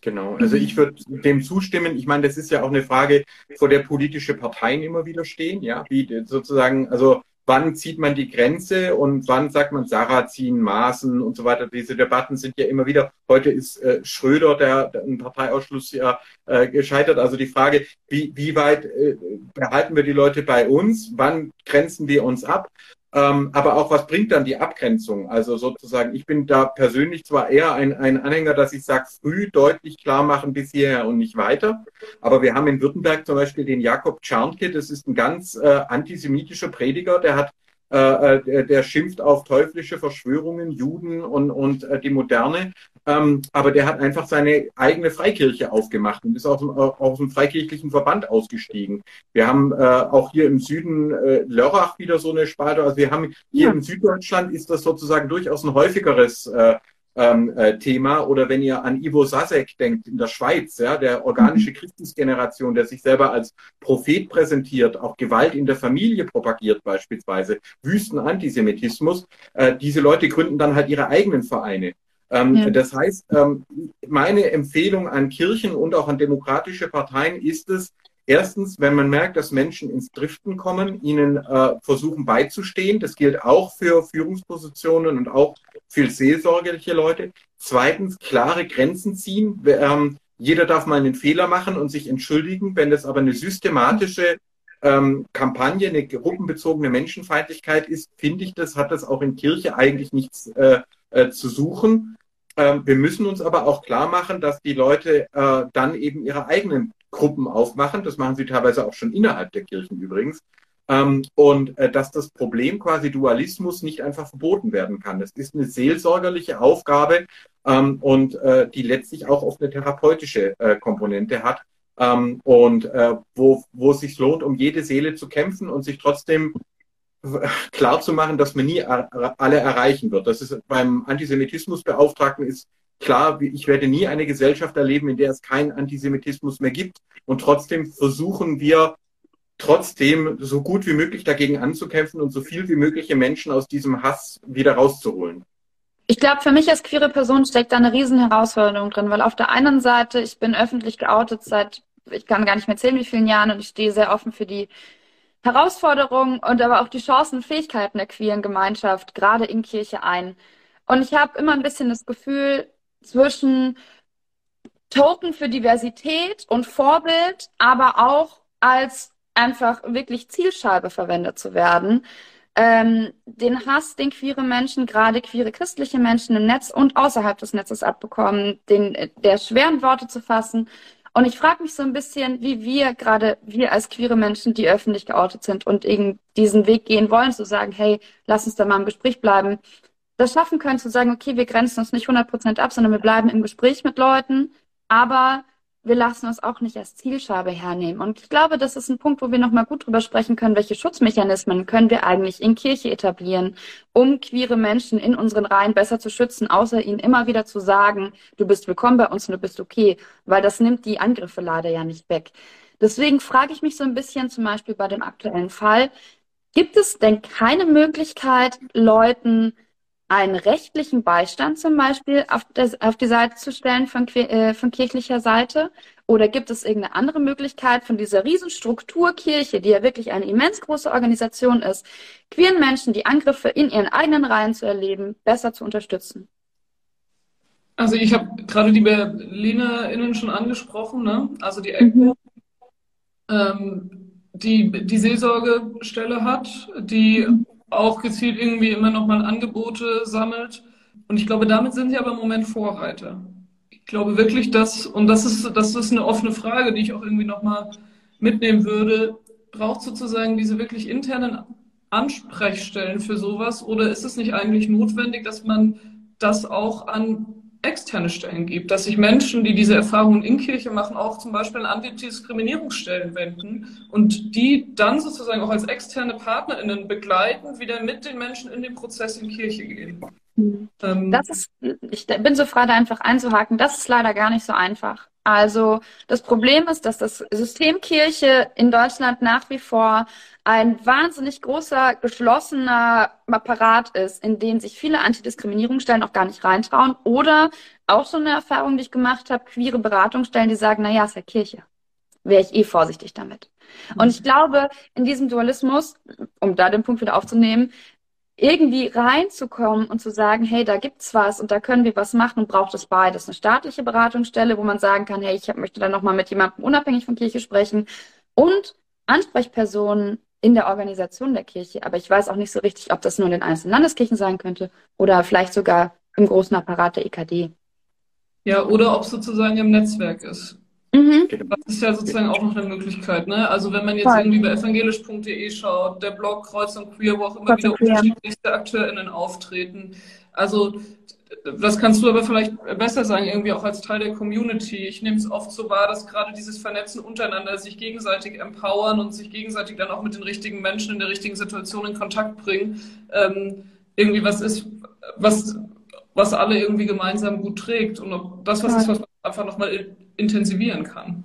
Genau, also ich würde dem zustimmen. Ich meine, das ist ja auch eine Frage, vor der politische Parteien immer wieder stehen, ja, wie sozusagen, also wann zieht man die Grenze und wann sagt man Sarah ziehen, Maßen und so weiter. Diese Debatten sind ja immer wieder. Heute ist äh, Schröder, der, der ein Parteiausschluss ja äh, gescheitert. Also die Frage, wie, wie weit äh, behalten wir die Leute bei uns? Wann grenzen wir uns ab? Ähm, aber auch, was bringt dann die Abgrenzung? Also sozusagen, ich bin da persönlich zwar eher ein, ein Anhänger, dass ich sage, früh deutlich klar machen bis hierher und nicht weiter. Aber wir haben in Württemberg zum Beispiel den Jakob Czarnke, das ist ein ganz äh, antisemitischer Prediger, der hat äh, äh, der schimpft auf teuflische Verschwörungen, Juden und, und äh, die Moderne. Ähm, aber der hat einfach seine eigene Freikirche aufgemacht und ist aus dem, aus dem freikirchlichen Verband ausgestiegen. Wir haben äh, auch hier im Süden äh, Lörrach wieder so eine Spalte. Also wir haben hier ja. in Süddeutschland ist das sozusagen durchaus ein häufigeres äh, ähm, äh, Thema. Oder wenn ihr an Ivo Sasek denkt in der Schweiz, ja, der organische Christusgeneration, der sich selber als Prophet präsentiert, auch Gewalt in der Familie propagiert beispielsweise, wüsten Antisemitismus. Äh, diese Leute gründen dann halt ihre eigenen Vereine. Ähm, ja. Das heißt, ähm, meine Empfehlung an Kirchen und auch an demokratische Parteien ist es, Erstens, wenn man merkt, dass Menschen ins Driften kommen, ihnen äh, versuchen beizustehen. Das gilt auch für Führungspositionen und auch für seelsorgerliche Leute. Zweitens, klare Grenzen ziehen. Ähm, jeder darf mal einen Fehler machen und sich entschuldigen. Wenn das aber eine systematische ähm, Kampagne, eine gruppenbezogene Menschenfeindlichkeit ist, finde ich, das hat das auch in Kirche eigentlich nichts äh, äh, zu suchen. Ähm, wir müssen uns aber auch klar machen, dass die Leute äh, dann eben ihre eigenen Gruppen aufmachen. Das machen sie teilweise auch schon innerhalb der Kirchen übrigens. Ähm, und äh, dass das Problem quasi Dualismus nicht einfach verboten werden kann. Das ist eine seelsorgerliche Aufgabe ähm, und äh, die letztlich auch oft eine therapeutische äh, Komponente hat. Ähm, und äh, wo, wo es sich lohnt, um jede Seele zu kämpfen und sich trotzdem klar zu machen, dass man nie alle erreichen wird. Das ist beim Antisemitismusbeauftragten ist Klar, ich werde nie eine Gesellschaft erleben, in der es keinen Antisemitismus mehr gibt. Und trotzdem versuchen wir trotzdem so gut wie möglich dagegen anzukämpfen und so viel wie mögliche Menschen aus diesem Hass wieder rauszuholen. Ich glaube, für mich als queere Person steckt da eine riesen Herausforderung drin, weil auf der einen Seite, ich bin öffentlich geoutet seit, ich kann gar nicht mehr zählen, wie vielen Jahren und ich stehe sehr offen für die Herausforderungen und aber auch die Chancen und Fähigkeiten der queeren Gemeinschaft, gerade in Kirche ein. Und ich habe immer ein bisschen das Gefühl, zwischen Token für Diversität und Vorbild, aber auch als einfach wirklich Zielscheibe verwendet zu werden. Ähm, den Hass, den queere Menschen, gerade queere christliche Menschen im Netz und außerhalb des Netzes abbekommen, den, der schweren Worte zu fassen. Und ich frage mich so ein bisschen, wie wir, gerade wir als queere Menschen, die öffentlich geoutet sind und eben diesen Weg gehen wollen, zu sagen, hey, lass uns da mal im Gespräch bleiben, das schaffen können, zu sagen, okay, wir grenzen uns nicht 100% ab, sondern wir bleiben im Gespräch mit Leuten, aber wir lassen uns auch nicht als Zielscheibe hernehmen. Und ich glaube, das ist ein Punkt, wo wir nochmal gut drüber sprechen können, welche Schutzmechanismen können wir eigentlich in Kirche etablieren, um queere Menschen in unseren Reihen besser zu schützen, außer ihnen immer wieder zu sagen, du bist willkommen bei uns und du bist okay, weil das nimmt die Angriffe leider ja nicht weg. Deswegen frage ich mich so ein bisschen zum Beispiel bei dem aktuellen Fall, gibt es denn keine Möglichkeit, Leuten einen rechtlichen Beistand zum Beispiel auf, das, auf die Seite zu stellen von, äh, von kirchlicher Seite? Oder gibt es irgendeine andere Möglichkeit von dieser Riesenstruktur Kirche, die ja wirklich eine immens große Organisation ist, queeren Menschen die Angriffe in ihren eigenen Reihen zu erleben, besser zu unterstützen? Also ich habe gerade die BerlinerInnen schon angesprochen, ne? also die ECHO, mhm. ähm, die die Seelsorgestelle hat, die mhm auch gezielt irgendwie immer nochmal Angebote sammelt. Und ich glaube, damit sind sie aber im Moment Vorreiter. Ich glaube wirklich, dass, und das ist, das ist eine offene Frage, die ich auch irgendwie nochmal mitnehmen würde, braucht sozusagen diese wirklich internen Ansprechstellen für sowas oder ist es nicht eigentlich notwendig, dass man das auch an externe Stellen gibt, dass sich Menschen, die diese Erfahrungen in Kirche machen, auch zum Beispiel an Antidiskriminierungsstellen wenden und die dann sozusagen auch als externe PartnerInnen begleiten, wieder mit den Menschen in den Prozess in Kirche gehen. Mhm. Ähm, das ist, ich bin so frei, da einfach einzuhaken, das ist leider gar nicht so einfach. Also das Problem ist, dass das System Kirche in Deutschland nach wie vor ein wahnsinnig großer, geschlossener Apparat ist, in den sich viele Antidiskriminierungsstellen auch gar nicht reintrauen. Oder auch so eine Erfahrung, die ich gemacht habe, queere Beratungsstellen, die sagen, na ja, ist ja Kirche. Wäre ich eh vorsichtig damit. Und ich glaube, in diesem Dualismus, um da den Punkt wieder aufzunehmen, irgendwie reinzukommen und zu sagen, hey, da gibt's was und da können wir was machen, braucht es beides. Eine staatliche Beratungsstelle, wo man sagen kann, hey, ich möchte dann nochmal mit jemandem unabhängig von Kirche sprechen und Ansprechpersonen in der Organisation der Kirche. Aber ich weiß auch nicht so richtig, ob das nur in den einzelnen Landeskirchen sein könnte oder vielleicht sogar im großen Apparat der EKD. Ja, oder ob es sozusagen im Netzwerk ist. Mhm. Das ist ja sozusagen auch noch eine Möglichkeit. Ne? Also wenn man jetzt Voll. irgendwie bei evangelisch.de schaut, der Blog Kreuz und Queer, wo auch immer Kreuz wieder unterschiedlichste AkteurInnen auftreten. Also das kannst du aber vielleicht besser sagen, irgendwie auch als Teil der Community. Ich nehme es oft so wahr, dass gerade dieses Vernetzen untereinander sich gegenseitig empowern und sich gegenseitig dann auch mit den richtigen Menschen in der richtigen Situation in Kontakt bringen, ähm, irgendwie was ist, was was alle irgendwie gemeinsam gut trägt und ob das was ist, was man einfach nochmal intensivieren kann.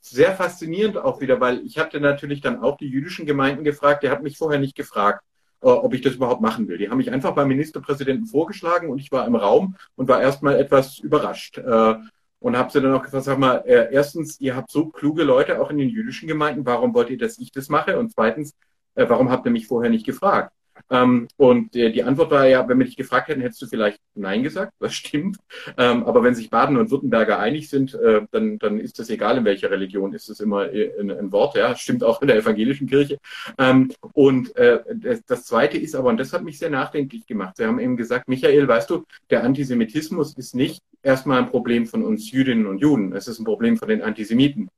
Sehr faszinierend auch wieder, weil ich hatte natürlich dann auch die jüdischen Gemeinden gefragt, der hat mich vorher nicht gefragt, äh, ob ich das überhaupt machen will. Die haben mich einfach beim Ministerpräsidenten vorgeschlagen und ich war im Raum und war erstmal etwas überrascht. Äh, und habe sie dann auch gefragt, sag mal, äh, erstens, ihr habt so kluge Leute auch in den jüdischen Gemeinden, warum wollt ihr, dass ich das mache? Und zweitens, äh, warum habt ihr mich vorher nicht gefragt? Ähm, und äh, die Antwort war ja, wenn wir dich gefragt hätten, hättest du vielleicht Nein gesagt. Das stimmt. Ähm, aber wenn sich Baden und Württemberger einig sind, äh, dann, dann ist das egal, in welcher Religion ist es immer äh, ein, ein, Wort. Ja, stimmt auch in der evangelischen Kirche. Ähm, und äh, das, das Zweite ist aber, und das hat mich sehr nachdenklich gemacht. Sie haben eben gesagt, Michael, weißt du, der Antisemitismus ist nicht erstmal ein Problem von uns Jüdinnen und Juden. Es ist ein Problem von den Antisemiten.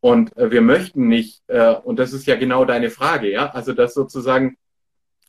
Und äh, wir möchten nicht, äh, und das ist ja genau deine Frage, ja, also dass sozusagen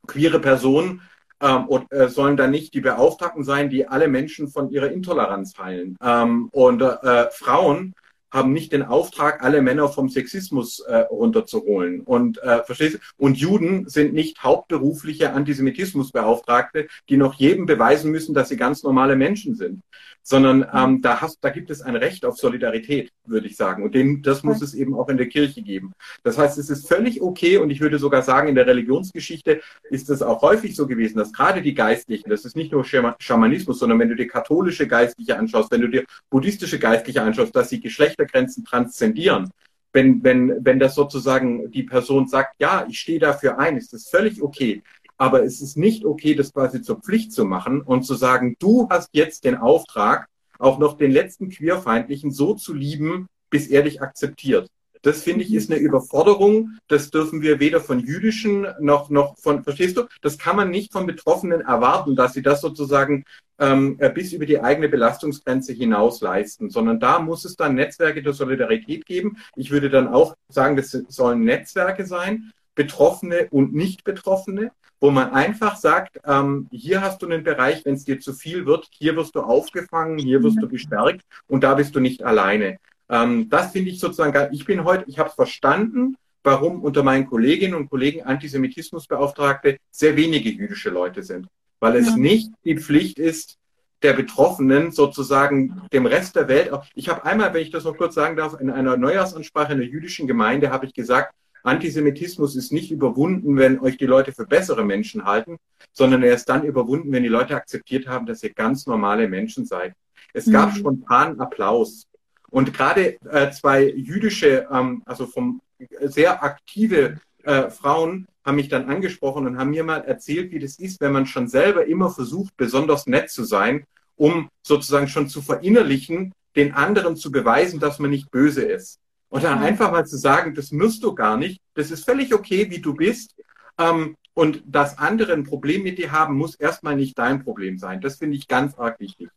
queere Personen ähm, und, äh, sollen dann nicht die Beauftragten sein, die alle Menschen von ihrer Intoleranz heilen. Ähm, und äh, Frauen haben nicht den Auftrag, alle Männer vom Sexismus äh, runterzuholen. Und äh, verstehst du? Und Juden sind nicht hauptberufliche Antisemitismusbeauftragte, die noch jedem beweisen müssen, dass sie ganz normale Menschen sind. Sondern ähm, da, hast, da gibt es ein Recht auf Solidarität, würde ich sagen. Und den, das muss es eben auch in der Kirche geben. Das heißt, es ist völlig okay und ich würde sogar sagen, in der Religionsgeschichte ist es auch häufig so gewesen, dass gerade die Geistlichen, das ist nicht nur Schamanismus, sondern wenn du dir katholische Geistliche anschaust, wenn du dir buddhistische Geistliche anschaust, dass sie Geschlecht Geschlechtergrenzen transzendieren. Wenn, wenn, wenn das sozusagen die Person sagt, ja, ich stehe dafür ein, ist das völlig okay. Aber es ist nicht okay, das quasi zur Pflicht zu machen und zu sagen, du hast jetzt den Auftrag, auch noch den letzten Queerfeindlichen so zu lieben, bis er dich akzeptiert. Das finde ich ist eine Überforderung. Das dürfen wir weder von jüdischen noch, noch von, verstehst du? Das kann man nicht von Betroffenen erwarten, dass sie das sozusagen ähm, äh, bis über die eigene Belastungsgrenze hinaus leisten, sondern da muss es dann Netzwerke der Solidarität geben. Ich würde dann auch sagen, das sollen Netzwerke sein, Betroffene und Nicht-Betroffene, wo man einfach sagt, ähm, hier hast du einen Bereich, wenn es dir zu viel wird, hier wirst du aufgefangen, hier wirst du gestärkt und da bist du nicht alleine. Ähm, das finde ich sozusagen, ich bin heute, ich habe es verstanden, warum unter meinen Kolleginnen und Kollegen Antisemitismusbeauftragte sehr wenige jüdische Leute sind. Weil es ja. nicht die Pflicht ist, der Betroffenen sozusagen dem Rest der Welt. Ich habe einmal, wenn ich das noch kurz sagen darf, in einer Neujahrsansprache in der jüdischen Gemeinde habe ich gesagt, Antisemitismus ist nicht überwunden, wenn euch die Leute für bessere Menschen halten, sondern er ist dann überwunden, wenn die Leute akzeptiert haben, dass ihr ganz normale Menschen seid. Es gab mhm. spontanen Applaus. Und gerade äh, zwei jüdische, ähm, also vom sehr aktive äh, Frauen haben mich dann angesprochen und haben mir mal erzählt, wie das ist, wenn man schon selber immer versucht, besonders nett zu sein, um sozusagen schon zu verinnerlichen, den anderen zu beweisen, dass man nicht böse ist. Und dann einfach mal zu sagen, das musst du gar nicht, das ist völlig okay, wie du bist. Ähm, und dass andere ein Problem mit dir haben, muss erstmal nicht dein Problem sein. Das finde ich ganz arg wichtig.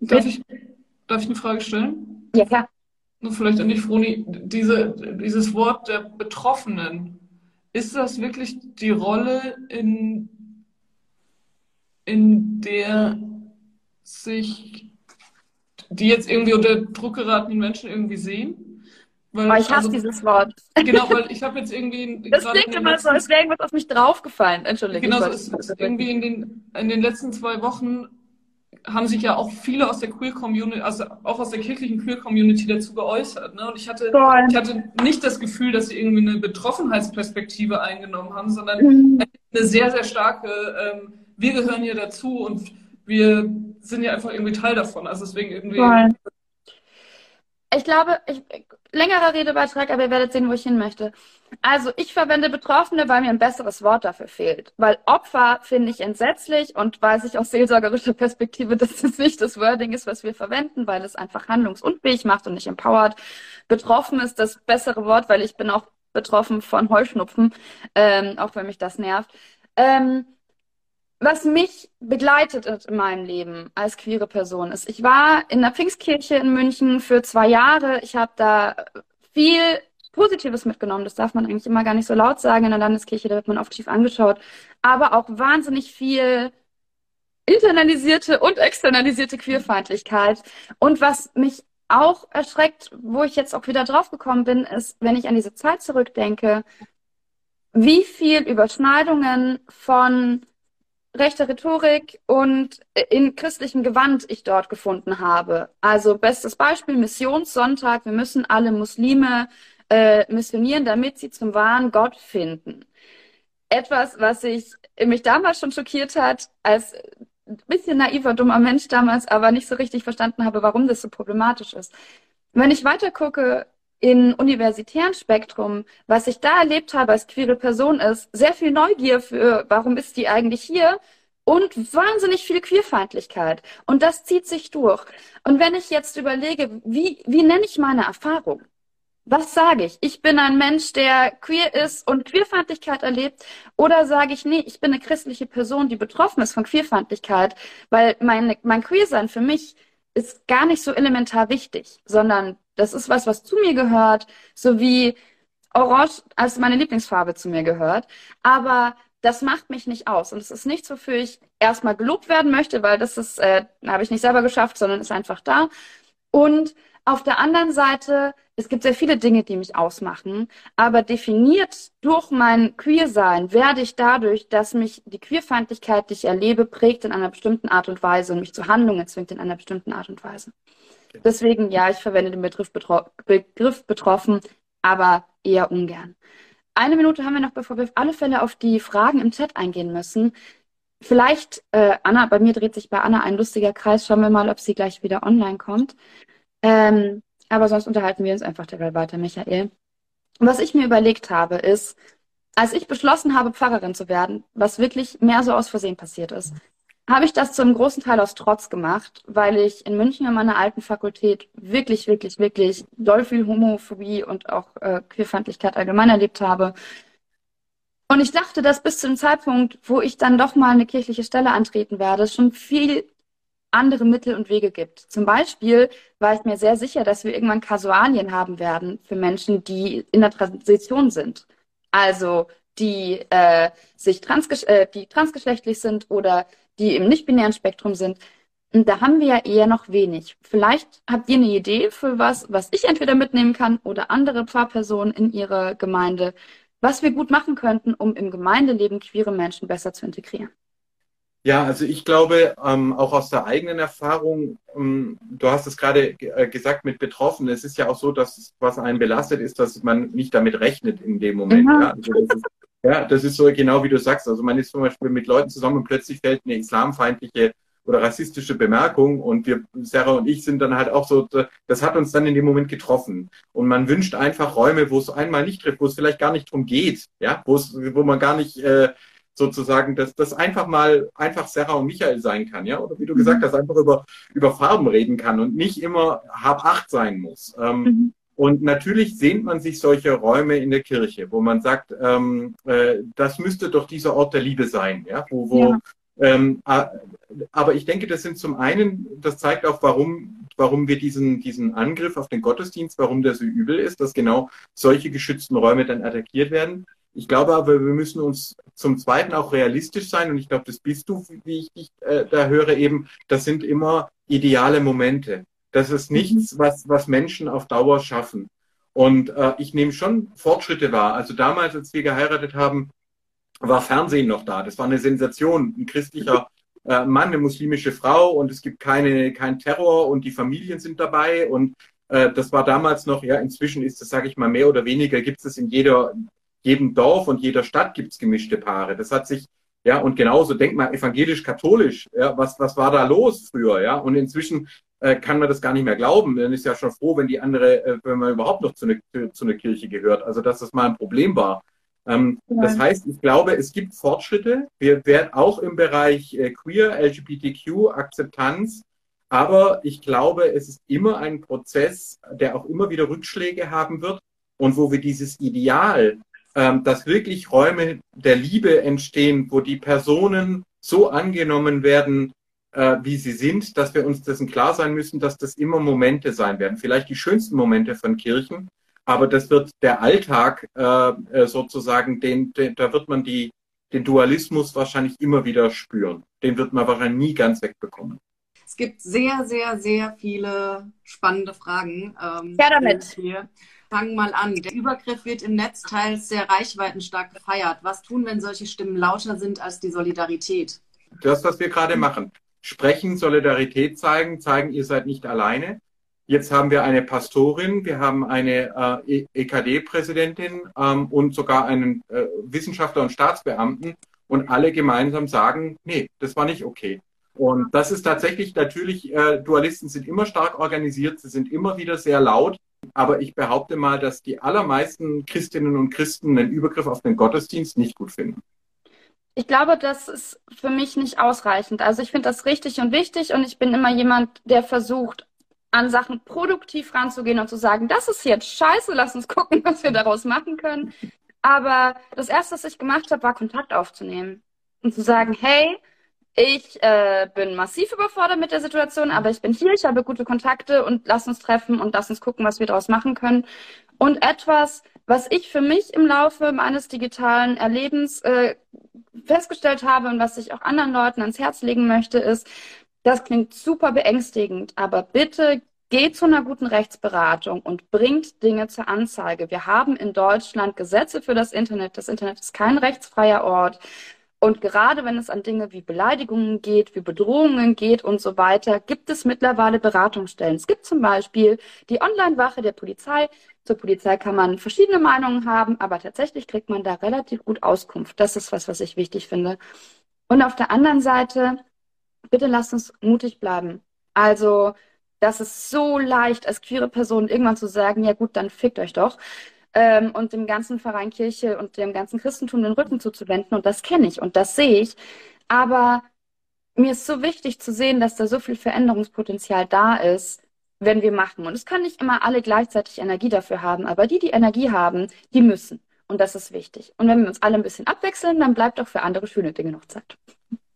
Darf ich, Darf ich eine Frage stellen? Ja, klar. Nur vielleicht an dich, Froni. Diese, dieses Wort der Betroffenen, ist das wirklich die Rolle, in, in der sich die jetzt irgendwie unter Druck geratenen Menschen irgendwie sehen? Weil, oh, ich hasse also, dieses Wort. Genau, weil ich habe jetzt irgendwie. Das klingt immer letzten, so, als wäre irgendwas auf mich draufgefallen. Entschuldigung. Genau, es ist irgendwie in den, in den letzten zwei Wochen haben sich ja auch viele aus der Queer Community, also auch aus der kirchlichen Queer Community dazu geäußert. Ne? Und ich hatte, ich hatte nicht das Gefühl, dass sie irgendwie eine Betroffenheitsperspektive eingenommen haben, sondern mhm. eine sehr, sehr starke, ähm, wir gehören hier dazu und wir sind ja einfach irgendwie Teil davon. Also deswegen irgendwie. Voll. Ich glaube, ich, längerer Redebeitrag, aber ihr werdet sehen, wo ich hin möchte. Also ich verwende Betroffene, weil mir ein besseres Wort dafür fehlt. Weil Opfer finde ich entsetzlich und weiß ich aus seelsorgerischer Perspektive, dass das nicht das Wording ist, was wir verwenden, weil es einfach handlungsunfähig macht und nicht empowert. Betroffen ist das bessere Wort, weil ich bin auch betroffen von Heuschnupfen, ähm, auch wenn mich das nervt. Ähm, was mich begleitet hat in meinem Leben als queere Person ist, ich war in der Pfingstkirche in München für zwei Jahre. Ich habe da viel Positives mitgenommen. Das darf man eigentlich immer gar nicht so laut sagen in der Landeskirche, da wird man oft tief angeschaut. Aber auch wahnsinnig viel internalisierte und externalisierte Queerfeindlichkeit. Und was mich auch erschreckt, wo ich jetzt auch wieder drauf gekommen bin, ist, wenn ich an diese Zeit zurückdenke, wie viel Überschneidungen von rechter Rhetorik und in christlichem Gewand ich dort gefunden habe. Also bestes Beispiel, Missionssonntag, wir müssen alle Muslime äh, missionieren, damit sie zum wahren Gott finden. Etwas, was ich, mich damals schon schockiert hat, als ein bisschen naiver, dummer Mensch damals, aber nicht so richtig verstanden habe, warum das so problematisch ist. Wenn ich weiter gucke in universitären Spektrum, was ich da erlebt habe als queere Person ist, sehr viel Neugier für, warum ist die eigentlich hier? Und wahnsinnig viel Queerfeindlichkeit. Und das zieht sich durch. Und wenn ich jetzt überlege, wie, wie nenne ich meine Erfahrung? Was sage ich? Ich bin ein Mensch, der queer ist und Queerfeindlichkeit erlebt. Oder sage ich, nee, ich bin eine christliche Person, die betroffen ist von Queerfeindlichkeit, weil mein, mein Queersein für mich ist gar nicht so elementar wichtig, sondern das ist was, was zu mir gehört, so wie Orange als meine Lieblingsfarbe zu mir gehört. Aber das macht mich nicht aus. Und es ist nichts, wofür ich erstmal gelobt werden möchte, weil das ist, äh, habe ich nicht selber geschafft, sondern ist einfach da. Und auf der anderen Seite, es gibt sehr viele Dinge, die mich ausmachen, aber definiert durch mein Queersein werde ich dadurch, dass mich die Queerfeindlichkeit, die ich erlebe, prägt in einer bestimmten Art und Weise und mich zu Handlungen zwingt in einer bestimmten Art und Weise. Deswegen, ja, ich verwende den Begriff, betro Begriff betroffen, aber eher ungern. Eine Minute haben wir noch, bevor wir auf alle Fälle auf die Fragen im Chat eingehen müssen. Vielleicht, äh, Anna, bei mir dreht sich bei Anna ein lustiger Kreis. Schauen wir mal, ob sie gleich wieder online kommt. Ähm, aber sonst unterhalten wir uns einfach dabei weiter, Michael. Was ich mir überlegt habe, ist, als ich beschlossen habe, Pfarrerin zu werden, was wirklich mehr so aus Versehen passiert ist, habe ich das zum großen Teil aus Trotz gemacht, weil ich in München in meiner alten Fakultät wirklich, wirklich, wirklich doll viel Homophobie und auch äh, Queerfeindlichkeit allgemein erlebt habe. Und ich dachte, dass bis zum Zeitpunkt, wo ich dann doch mal eine kirchliche Stelle antreten werde, schon viel andere Mittel und Wege gibt. Zum Beispiel war ich mir sehr sicher, dass wir irgendwann Kasualien haben werden für Menschen, die in der Transition sind. Also die äh, sich transgesch äh, die transgeschlechtlich sind oder die im nicht-binären Spektrum sind. Und da haben wir ja eher noch wenig. Vielleicht habt ihr eine Idee für was, was ich entweder mitnehmen kann oder andere Pfarrpersonen in ihrer Gemeinde, was wir gut machen könnten, um im Gemeindeleben queere Menschen besser zu integrieren. Ja, also ich glaube, ähm, auch aus der eigenen Erfahrung, ähm, du hast es gerade äh, gesagt mit Betroffenen, es ist ja auch so, dass was einen belastet ist, dass man nicht damit rechnet in dem Moment. Mhm. Ja? Also das ist, ja, das ist so genau wie du sagst. Also man ist zum Beispiel mit Leuten zusammen und plötzlich fällt eine islamfeindliche oder rassistische Bemerkung und wir, Sarah und ich sind dann halt auch so, das hat uns dann in dem Moment getroffen. Und man wünscht einfach Räume, wo es einmal nicht trifft, wo es vielleicht gar nicht drum geht, ja, wo es, wo man gar nicht äh, sozusagen, dass das einfach mal einfach Sarah und Michael sein kann, ja, oder wie du mhm. gesagt hast, einfach über, über Farben reden kann und nicht immer hab acht sein muss. Ähm, mhm. Und natürlich sehnt man sich solche Räume in der Kirche, wo man sagt, ähm, äh, das müsste doch dieser Ort der Liebe sein, ja, wo, wo ja. Ähm, aber ich denke, das sind zum einen, das zeigt auch, warum, warum wir diesen, diesen Angriff auf den Gottesdienst, warum der so übel ist, dass genau solche geschützten Räume dann attackiert werden. Ich glaube aber, wir müssen uns zum Zweiten auch realistisch sein und ich glaube, das bist du, wie ich dich äh, da höre eben, das sind immer ideale Momente. Das ist nichts, mhm. was, was Menschen auf Dauer schaffen. Und äh, ich nehme schon Fortschritte wahr. Also damals, als wir geheiratet haben, war Fernsehen noch da. Das war eine Sensation. Ein christlicher äh, Mann, eine muslimische Frau und es gibt keine, kein Terror und die Familien sind dabei. Und äh, das war damals noch, ja, inzwischen ist das, sage ich mal, mehr oder weniger, gibt es in jeder jedem Dorf und jeder Stadt gibt es gemischte Paare. Das hat sich, ja, und genauso, denk mal, evangelisch-katholisch, ja, was, was war da los früher, ja? Und inzwischen äh, kann man das gar nicht mehr glauben. Man ist ja schon froh, wenn die andere, äh, wenn man überhaupt noch zu einer zu eine Kirche gehört. Also, dass das mal ein Problem war. Ähm, ja. Das heißt, ich glaube, es gibt Fortschritte. Wir werden auch im Bereich äh, Queer, LGBTQ, Akzeptanz. Aber ich glaube, es ist immer ein Prozess, der auch immer wieder Rückschläge haben wird und wo wir dieses Ideal dass wirklich Räume der Liebe entstehen, wo die Personen so angenommen werden, äh, wie sie sind, dass wir uns dessen klar sein müssen, dass das immer Momente sein werden. Vielleicht die schönsten Momente von Kirchen, aber das wird der Alltag äh, äh sozusagen, den, den, da wird man die, den Dualismus wahrscheinlich immer wieder spüren. Den wird man wahrscheinlich nie ganz wegbekommen. Es gibt sehr, sehr, sehr viele spannende Fragen. Ähm, ja, damit. Hier fangen mal an. Der Übergriff wird im Netz teils sehr reichweitenstark gefeiert. Was tun, wenn solche Stimmen lauter sind als die Solidarität? Das, was wir gerade machen. Sprechen, Solidarität zeigen, zeigen, ihr seid nicht alleine. Jetzt haben wir eine Pastorin, wir haben eine äh, EKD-Präsidentin ähm, und sogar einen äh, Wissenschaftler und Staatsbeamten und alle gemeinsam sagen, nee, das war nicht okay. Und das ist tatsächlich natürlich, äh, Dualisten sind immer stark organisiert, sie sind immer wieder sehr laut, aber ich behaupte mal, dass die allermeisten Christinnen und Christen den Übergriff auf den Gottesdienst nicht gut finden. Ich glaube, das ist für mich nicht ausreichend. Also ich finde das richtig und wichtig und ich bin immer jemand, der versucht, an Sachen produktiv ranzugehen und zu sagen, das ist jetzt scheiße, lass uns gucken, was wir daraus machen können. Aber das Erste, was ich gemacht habe, war Kontakt aufzunehmen und zu sagen, hey, ich äh, bin massiv überfordert mit der Situation, aber ich bin hier, ich habe gute Kontakte und lass uns treffen und lass uns gucken, was wir daraus machen können. Und etwas, was ich für mich im Laufe meines digitalen Erlebens äh, festgestellt habe und was ich auch anderen Leuten ans Herz legen möchte, ist, das klingt super beängstigend, aber bitte geht zu einer guten Rechtsberatung und bringt Dinge zur Anzeige. Wir haben in Deutschland Gesetze für das Internet. Das Internet ist kein rechtsfreier Ort. Und gerade wenn es an Dinge wie Beleidigungen geht, wie Bedrohungen geht und so weiter, gibt es mittlerweile Beratungsstellen. Es gibt zum Beispiel die Online-Wache der Polizei. Zur Polizei kann man verschiedene Meinungen haben, aber tatsächlich kriegt man da relativ gut Auskunft. Das ist was, was ich wichtig finde. Und auf der anderen Seite, bitte lasst uns mutig bleiben. Also, das ist so leicht, als queere Person irgendwann zu sagen, ja gut, dann fickt euch doch ähm, und dem ganzen Verein Kirche und dem ganzen Christentum den Rücken zuzuwenden. Und das kenne ich und das sehe ich. Aber mir ist so wichtig zu sehen, dass da so viel Veränderungspotenzial da ist, wenn wir machen. Und es kann nicht immer alle gleichzeitig Energie dafür haben, aber die, die Energie haben, die müssen. Und das ist wichtig. Und wenn wir uns alle ein bisschen abwechseln, dann bleibt auch für andere schöne Dinge noch Zeit.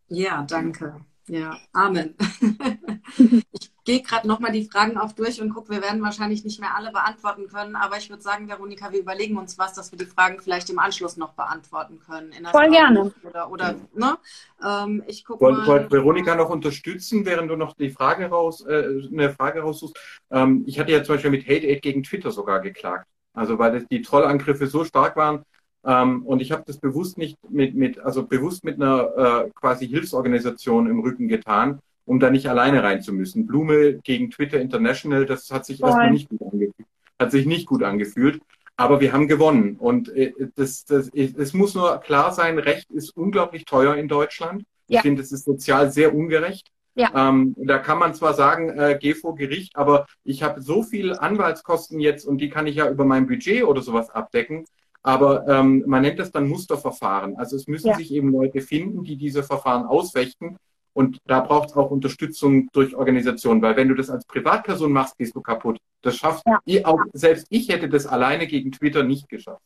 Ja, danke. Ja, Amen. ich gehe gerade nochmal die Fragen auf durch und gucke, wir werden wahrscheinlich nicht mehr alle beantworten können, aber ich würde sagen, Veronika, wir überlegen uns was, dass wir die Fragen vielleicht im Anschluss noch beantworten können. Voll gerne. Oder, oder ne? Ähm, ich guck Wollt, mal. Wollt Veronika noch unterstützen, während du noch die Frage raus, äh, eine Frage raussuchst? Ähm, ich hatte ja zum Beispiel mit Hate Aid gegen Twitter sogar geklagt. Also weil die Trollangriffe so stark waren, ähm, und ich habe das bewusst nicht mit, mit, also bewusst mit einer äh, quasi Hilfsorganisation im Rücken getan, um da nicht alleine rein zu müssen. Blume gegen Twitter International, das hat sich erstmal nicht gut angefühlt. Hat sich nicht gut angefühlt. Aber wir haben gewonnen. Und äh, das, das, es muss nur klar sein, Recht ist unglaublich teuer in Deutschland. Ja. Ich finde, es ist sozial sehr ungerecht. Ja. Ähm, da kann man zwar sagen, äh, geh vor Gericht, aber ich habe so viel Anwaltskosten jetzt und die kann ich ja über mein Budget oder sowas abdecken. Aber ähm, man nennt das dann Musterverfahren. Also es müssen ja. sich eben Leute finden, die diese Verfahren auswächten. Und da braucht es auch Unterstützung durch Organisationen, weil wenn du das als Privatperson machst, gehst du kaputt. Das schafft ja. ich auch, selbst ich hätte das alleine gegen Twitter nicht geschafft.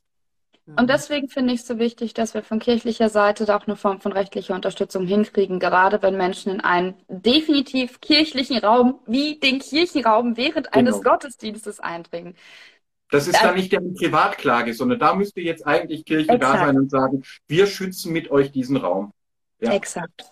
Und deswegen finde ich es so wichtig, dass wir von kirchlicher Seite da auch eine Form von rechtlicher Unterstützung hinkriegen, gerade wenn Menschen in einen definitiv kirchlichen Raum wie den Kirchenraum während genau. eines Gottesdienstes eindringen. Das ist dann nicht der Privatklage, sondern da müsste jetzt eigentlich Kirche Exakt. da sein und sagen, wir schützen mit euch diesen Raum. Ja. Exakt.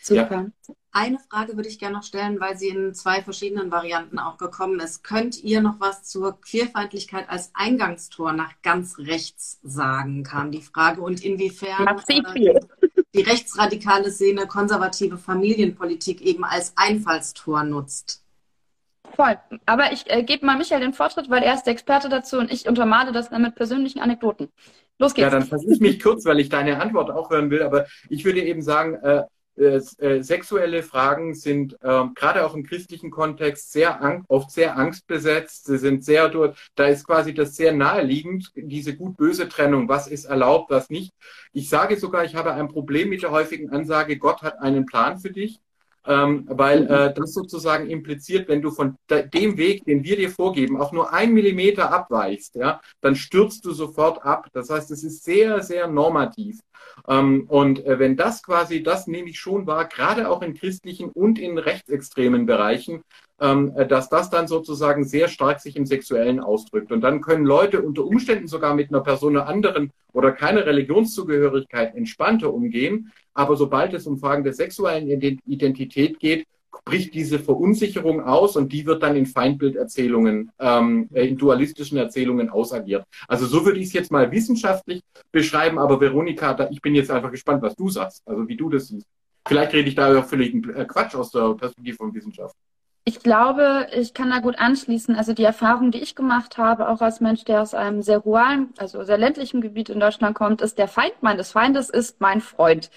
Super. Ja. Eine Frage würde ich gerne noch stellen, weil sie in zwei verschiedenen Varianten auch gekommen ist. Könnt ihr noch was zur Queerfeindlichkeit als Eingangstor nach ganz rechts sagen, kam die Frage. Und inwiefern äh, die rechtsradikale Szene konservative Familienpolitik eben als Einfallstor nutzt? Voll. Aber ich äh, gebe mal Michael den Vortritt, weil er ist der Experte dazu und ich untermale das dann mit persönlichen Anekdoten. Los geht's. Ja, dann versuche ich mich kurz, weil ich deine Antwort auch hören will. Aber ich würde eben sagen, äh, äh, äh sexuelle Fragen sind äh, gerade auch im christlichen Kontext sehr oft sehr angstbesetzt. Sie sind sehr dort, da ist quasi das sehr naheliegend, diese gut-böse Trennung, was ist erlaubt, was nicht. Ich sage sogar, ich habe ein Problem mit der häufigen Ansage, Gott hat einen Plan für dich ähm, weil äh, das sozusagen impliziert, wenn du von dem Weg, den wir dir vorgeben, auch nur ein Millimeter abweichst, ja, dann stürzt du sofort ab. Das heißt, es ist sehr, sehr normativ. Ähm, und äh, wenn das quasi, das nehme ich schon wahr, gerade auch in christlichen und in rechtsextremen Bereichen, dass das dann sozusagen sehr stark sich im Sexuellen ausdrückt. Und dann können Leute unter Umständen sogar mit einer Person einer anderen oder keiner Religionszugehörigkeit entspannter umgehen. Aber sobald es um Fragen der sexuellen Identität geht, bricht diese Verunsicherung aus und die wird dann in Feindbilderzählungen, ähm, äh, in dualistischen Erzählungen ausagiert. Also so würde ich es jetzt mal wissenschaftlich beschreiben, aber Veronika, ich bin jetzt einfach gespannt, was du sagst, also wie du das siehst. Vielleicht rede ich da auch völlig äh, Quatsch aus der Perspektive von Wissenschaft. Ich glaube, ich kann da gut anschließen. Also die Erfahrung, die ich gemacht habe, auch als Mensch, der aus einem sehr ruralen, also sehr ländlichen Gebiet in Deutschland kommt, ist der Feind meines Feindes ist mein Freund.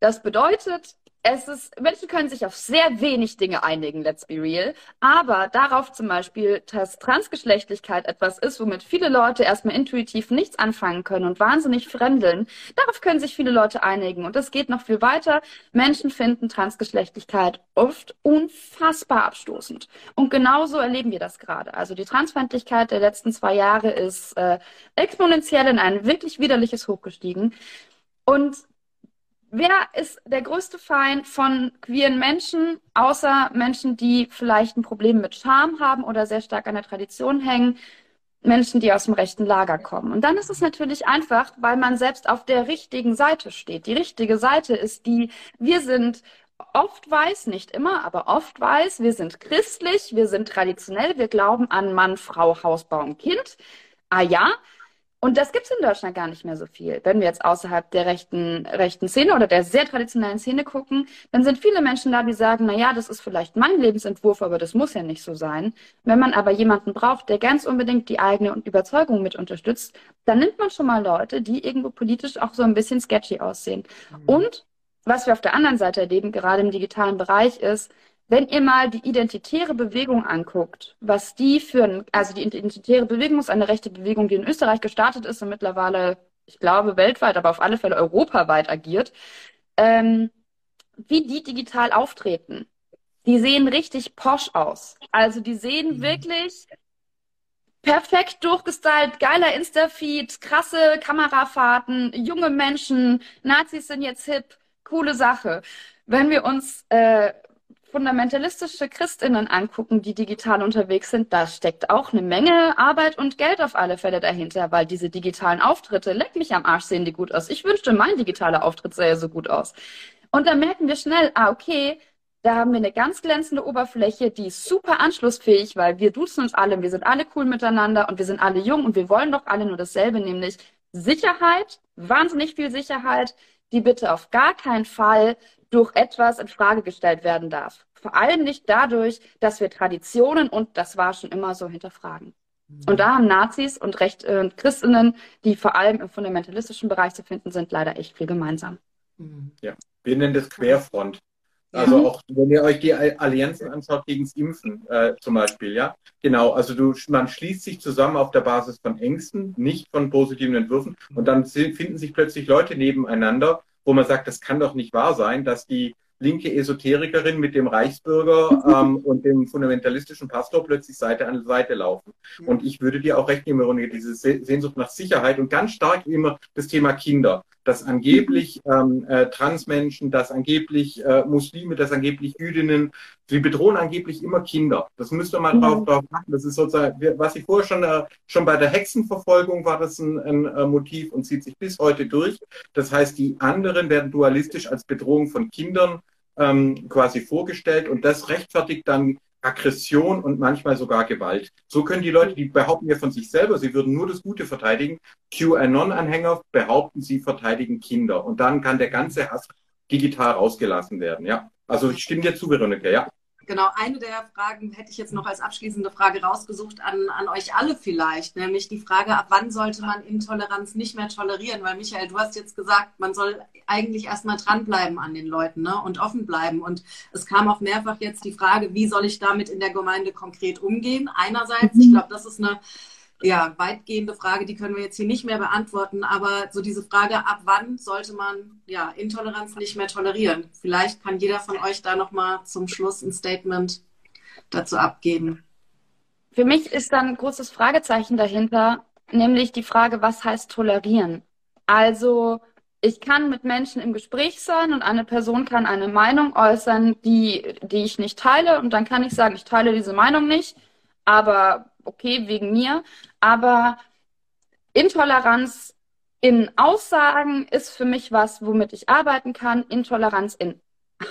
Das bedeutet, es ist, Menschen können sich auf sehr wenig Dinge einigen, let's be real. Aber darauf zum Beispiel, dass Transgeschlechtlichkeit etwas ist, womit viele Leute erstmal intuitiv nichts anfangen können und wahnsinnig fremdeln, darauf können sich viele Leute einigen. Und das geht noch viel weiter. Menschen finden Transgeschlechtlichkeit oft unfassbar abstoßend. Und genauso erleben wir das gerade. Also die Transfeindlichkeit der letzten zwei Jahre ist äh, exponentiell in ein wirklich widerliches Hoch gestiegen. Und Wer ist der größte Feind von queeren Menschen, außer Menschen, die vielleicht ein Problem mit Scham haben oder sehr stark an der Tradition hängen? Menschen, die aus dem rechten Lager kommen. Und dann ist es natürlich einfach, weil man selbst auf der richtigen Seite steht. Die richtige Seite ist die, wir sind oft weiß, nicht immer, aber oft weiß, wir sind christlich, wir sind traditionell, wir glauben an Mann, Frau, Haus, Baum, Kind. Ah ja, und das gibt es in Deutschland gar nicht mehr so viel. Wenn wir jetzt außerhalb der rechten, rechten Szene oder der sehr traditionellen Szene gucken, dann sind viele Menschen da, die sagen, na ja, das ist vielleicht mein Lebensentwurf, aber das muss ja nicht so sein. Wenn man aber jemanden braucht, der ganz unbedingt die eigene Überzeugung mit unterstützt, dann nimmt man schon mal Leute, die irgendwo politisch auch so ein bisschen sketchy aussehen. Mhm. Und was wir auf der anderen Seite erleben, gerade im digitalen Bereich, ist, wenn ihr mal die identitäre Bewegung anguckt, was die führen, also die identitäre Bewegung ist eine rechte Bewegung, die in Österreich gestartet ist und mittlerweile, ich glaube, weltweit, aber auf alle Fälle europaweit agiert, ähm, wie die digital auftreten. Die sehen richtig posch aus. Also die sehen mhm. wirklich perfekt durchgestylt, geiler Insta-Feed, krasse Kamerafahrten, junge Menschen, Nazis sind jetzt hip, coole Sache. Wenn wir uns äh, fundamentalistische Christinnen angucken, die digital unterwegs sind, da steckt auch eine Menge Arbeit und Geld auf alle Fälle dahinter, weil diese digitalen Auftritte, leck mich am Arsch, sehen die gut aus. Ich wünschte, mein digitaler Auftritt sähe so gut aus. Und dann merken wir schnell, ah, okay, da haben wir eine ganz glänzende Oberfläche, die ist super anschlussfähig, weil wir duzen uns alle, wir sind alle cool miteinander und wir sind alle jung und wir wollen doch alle nur dasselbe, nämlich Sicherheit, wahnsinnig viel Sicherheit, die bitte auf gar keinen Fall durch etwas in Frage gestellt werden darf. Vor allem nicht dadurch, dass wir Traditionen und das war schon immer so hinterfragen. Mhm. Und da haben Nazis und Recht äh, Christinnen, die vor allem im fundamentalistischen Bereich zu finden sind, leider echt viel gemeinsam. Mhm. Ja, wir nennen das Querfront. Also auch wenn ihr euch die Allianzen anschaut gegen das Impfen äh, zum Beispiel, ja, genau. Also du, man schließt sich zusammen auf der Basis von Ängsten, nicht von positiven Entwürfen, und dann finden sich plötzlich Leute nebeneinander, wo man sagt, das kann doch nicht wahr sein, dass die linke Esoterikerin mit dem Reichsbürger ähm, und dem fundamentalistischen Pastor plötzlich Seite an Seite laufen. Und ich würde dir auch recht geben, Veronika, diese Sehnsucht nach Sicherheit und ganz stark immer das Thema Kinder, dass angeblich ähm, äh, Transmenschen, dass angeblich äh, Muslime, dass angeblich Jüdinnen, sie bedrohen angeblich immer Kinder. Das müsst ihr mal drauf, mhm. drauf machen. Das ist sozusagen, was ich vorher schon, äh, schon bei der Hexenverfolgung war das ein, ein, ein Motiv und zieht sich bis heute durch. Das heißt, die anderen werden dualistisch als Bedrohung von Kindern ähm, quasi vorgestellt und das rechtfertigt dann Aggression und manchmal sogar Gewalt. So können die Leute, die behaupten ja von sich selber, sie würden nur das Gute verteidigen. QAnon-Anhänger behaupten, sie verteidigen Kinder. Und dann kann der ganze Hass digital rausgelassen werden. Ja, also ich stimme dir zu, Veronika. Ja. Genau, eine der Fragen hätte ich jetzt noch als abschließende Frage rausgesucht an, an euch alle vielleicht, nämlich die Frage, ab wann sollte man Intoleranz nicht mehr tolerieren? Weil Michael, du hast jetzt gesagt, man soll eigentlich erstmal dranbleiben an den Leuten ne? und offen bleiben. Und es kam auch mehrfach jetzt die Frage, wie soll ich damit in der Gemeinde konkret umgehen? Einerseits, ich glaube, das ist eine ja, weitgehende Frage, die können wir jetzt hier nicht mehr beantworten, aber so diese Frage, ab wann sollte man ja, Intoleranz nicht mehr tolerieren? Vielleicht kann jeder von euch da nochmal zum Schluss ein Statement dazu abgeben. Für mich ist da ein großes Fragezeichen dahinter, nämlich die Frage, was heißt tolerieren? Also, ich kann mit Menschen im Gespräch sein und eine Person kann eine Meinung äußern, die, die ich nicht teile und dann kann ich sagen, ich teile diese Meinung nicht, aber okay, wegen mir. Aber Intoleranz in Aussagen ist für mich was, womit ich arbeiten kann. Intoleranz in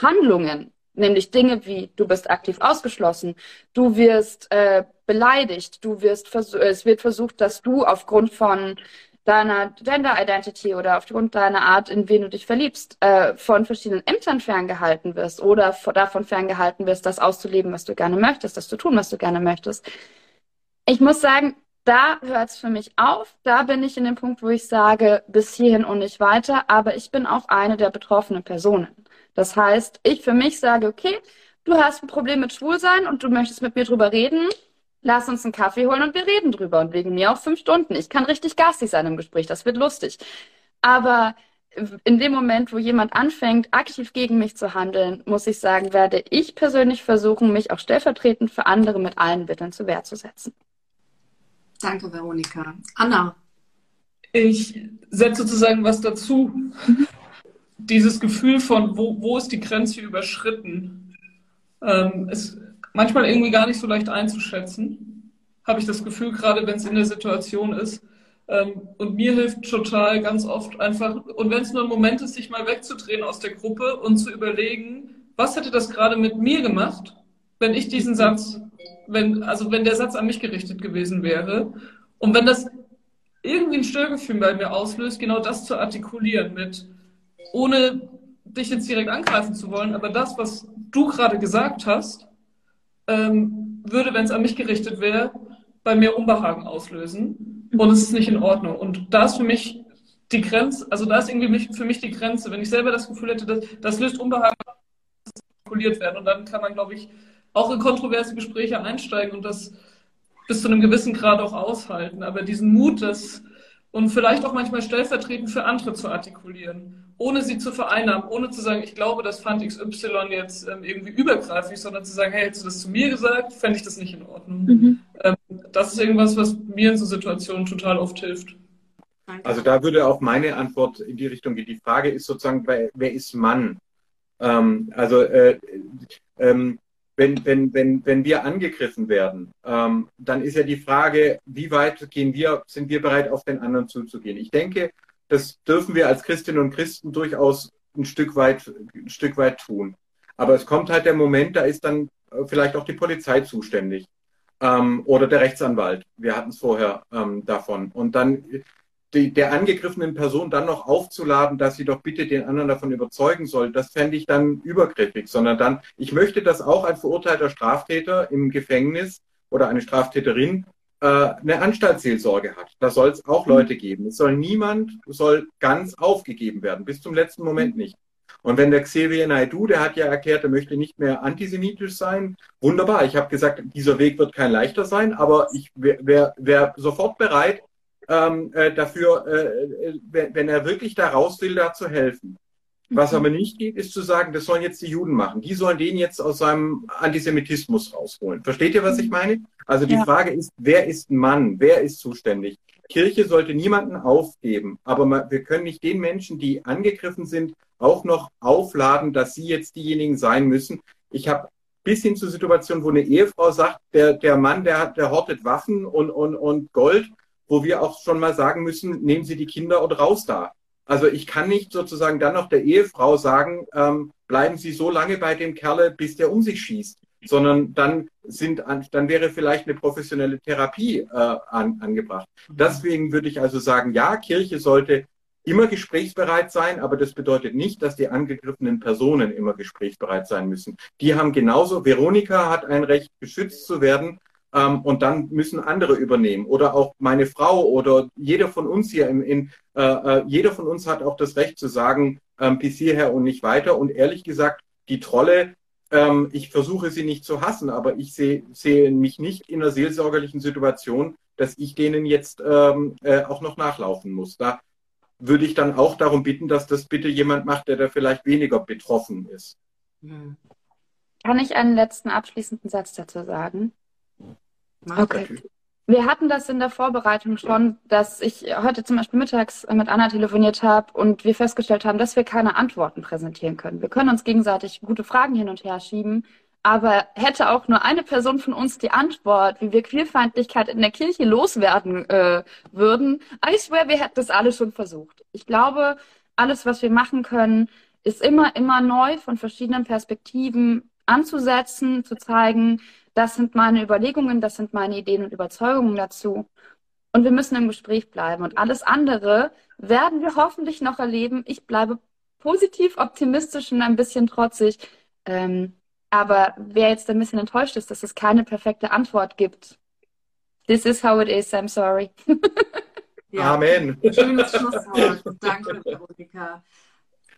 Handlungen, nämlich Dinge wie du bist aktiv ausgeschlossen, du wirst äh, beleidigt, du wirst es wird versucht, dass du aufgrund von deiner Gender Identity oder aufgrund deiner Art, in wen du dich verliebst, äh, von verschiedenen Ämtern ferngehalten wirst oder davon ferngehalten wirst, das auszuleben, was du gerne möchtest, das zu tun, was du gerne möchtest. Ich muss sagen, da hört es für mich auf. Da bin ich in dem Punkt, wo ich sage, bis hierhin und nicht weiter. Aber ich bin auch eine der betroffenen Personen. Das heißt, ich für mich sage, okay, du hast ein Problem mit Schwulsein und du möchtest mit mir drüber reden. Lass uns einen Kaffee holen und wir reden drüber. Und wegen mir auch fünf Stunden. Ich kann richtig garstig sein im Gespräch. Das wird lustig. Aber in dem Moment, wo jemand anfängt, aktiv gegen mich zu handeln, muss ich sagen, werde ich persönlich versuchen, mich auch stellvertretend für andere mit allen Mitteln zur Wehr zu setzen. Danke, Veronika. Anna. Ich setze sozusagen was dazu. Dieses Gefühl von, wo, wo ist die Grenze überschritten, ähm, ist manchmal irgendwie gar nicht so leicht einzuschätzen. Habe ich das Gefühl, gerade wenn es in der Situation ist. Ähm, und mir hilft total ganz oft einfach, und wenn es nur ein Moment ist, sich mal wegzudrehen aus der Gruppe und zu überlegen, was hätte das gerade mit mir gemacht, wenn ich diesen Satz wenn, also wenn der Satz an mich gerichtet gewesen wäre und wenn das irgendwie ein Störgefühl bei mir auslöst, genau das zu artikulieren mit, ohne dich jetzt direkt angreifen zu wollen, aber das, was du gerade gesagt hast, ähm, würde, wenn es an mich gerichtet wäre, bei mir Unbehagen auslösen. Und es ist nicht in Ordnung. Und da ist für mich die Grenze, also da ist irgendwie für mich die Grenze. Wenn ich selber das Gefühl hätte, dass, das löst Unbehagen, artikuliert werden. Und dann kann man, glaube ich, auch in kontroverse Gespräche einsteigen und das bis zu einem gewissen Grad auch aushalten. Aber diesen Mut, das und vielleicht auch manchmal stellvertretend für andere zu artikulieren, ohne sie zu vereinnahmen, ohne zu sagen, ich glaube, das fand XY jetzt ähm, irgendwie übergreifig, sondern zu sagen, hey, hättest du das zu mir gesagt, fände ich das nicht in Ordnung. Mhm. Ähm, das ist irgendwas, was mir in so Situationen total oft hilft. Also da würde auch meine Antwort in die Richtung gehen. Die Frage ist sozusagen, wer, wer ist Mann? Ähm, also äh, ähm, wenn, wenn, wenn, wenn wir angegriffen werden, ähm, dann ist ja die Frage, wie weit gehen wir, sind wir bereit, auf den anderen zuzugehen? Ich denke, das dürfen wir als Christinnen und Christen durchaus ein Stück weit, ein Stück weit tun. Aber es kommt halt der Moment, da ist dann äh, vielleicht auch die Polizei zuständig ähm, oder der Rechtsanwalt. Wir hatten es vorher ähm, davon. Und dann die, der angegriffenen Person dann noch aufzuladen, dass sie doch bitte den anderen davon überzeugen soll, das fände ich dann übergriffig, sondern dann, ich möchte, dass auch ein verurteilter Straftäter im Gefängnis oder eine Straftäterin äh, eine Anstaltsseelsorge hat. Da soll es auch Leute geben. Es soll niemand, soll ganz aufgegeben werden, bis zum letzten Moment nicht. Und wenn der Xavier Naidu, der hat ja erklärt, er möchte nicht mehr antisemitisch sein, wunderbar. Ich habe gesagt, dieser Weg wird kein leichter sein, aber ich wäre wär, wär sofort bereit, ähm, äh, dafür, äh, äh wenn er wirklich da raus will, da zu helfen. Was mhm. aber nicht geht, ist zu sagen, das sollen jetzt die Juden machen. Die sollen den jetzt aus seinem Antisemitismus rausholen. Versteht ihr, was ich meine? Also die ja. Frage ist, wer ist Mann? Wer ist zuständig? Kirche sollte niemanden aufgeben, aber wir können nicht den Menschen, die angegriffen sind, auch noch aufladen, dass sie jetzt diejenigen sein müssen. Ich habe bis hin zur Situation, wo eine Ehefrau sagt, der, der Mann, der, hat, der hortet Waffen und, und, und Gold wo wir auch schon mal sagen müssen, nehmen Sie die Kinder und raus da. Also ich kann nicht sozusagen dann noch der Ehefrau sagen, ähm, bleiben Sie so lange bei dem Kerle, bis der um sich schießt, sondern dann sind, dann wäre vielleicht eine professionelle Therapie äh, an, angebracht. Deswegen würde ich also sagen, ja, Kirche sollte immer gesprächsbereit sein, aber das bedeutet nicht, dass die angegriffenen Personen immer gesprächsbereit sein müssen. Die haben genauso, Veronika hat ein Recht, geschützt zu werden, ähm, und dann müssen andere übernehmen. Oder auch meine Frau oder jeder von uns hier, in, in äh, äh, jeder von uns hat auch das Recht zu sagen, ähm, bis hierher und nicht weiter. Und ehrlich gesagt, die Trolle, ähm, ich versuche sie nicht zu hassen, aber ich sehe seh mich nicht in einer seelsorgerlichen Situation, dass ich denen jetzt ähm, äh, auch noch nachlaufen muss. Da würde ich dann auch darum bitten, dass das bitte jemand macht, der da vielleicht weniger betroffen ist. Hm. Kann ich einen letzten abschließenden Satz dazu sagen? Okay. Wir hatten das in der Vorbereitung schon, dass ich heute zum Beispiel mittags mit Anna telefoniert habe und wir festgestellt haben, dass wir keine Antworten präsentieren können. Wir können uns gegenseitig gute Fragen hin und her schieben, aber hätte auch nur eine Person von uns die Antwort, wie wir Queerfeindlichkeit in der Kirche loswerden äh, würden, I swear, wir hätten das alle schon versucht. Ich glaube, alles, was wir machen können, ist immer, immer neu von verschiedenen Perspektiven anzusetzen, zu zeigen, das sind meine Überlegungen, das sind meine Ideen und Überzeugungen dazu. und wir müssen im Gespräch bleiben. Und alles andere werden wir hoffentlich noch erleben. Ich bleibe positiv optimistisch und ein bisschen trotzig. Ähm, aber wer jetzt ein bisschen enttäuscht ist, dass es keine perfekte Antwort gibt, this is how it is, I'm sorry. ja. Amen. Schönes Schlusswort. Danke, Veronika.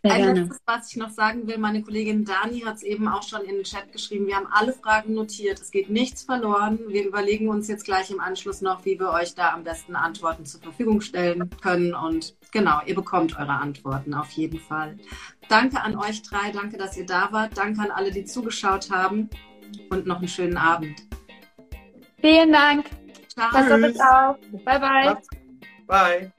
Sehr Ein letztes, was ich noch sagen will, meine Kollegin Dani hat es eben auch schon in den Chat geschrieben. Wir haben alle Fragen notiert. Es geht nichts verloren. Wir überlegen uns jetzt gleich im Anschluss noch, wie wir euch da am besten Antworten zur Verfügung stellen können. Und genau, ihr bekommt eure Antworten auf jeden Fall. Danke an euch drei. Danke, dass ihr da wart. Danke an alle, die zugeschaut haben. Und noch einen schönen Abend. Vielen Dank. Ciao. Ciao. Bye, bye. Bye.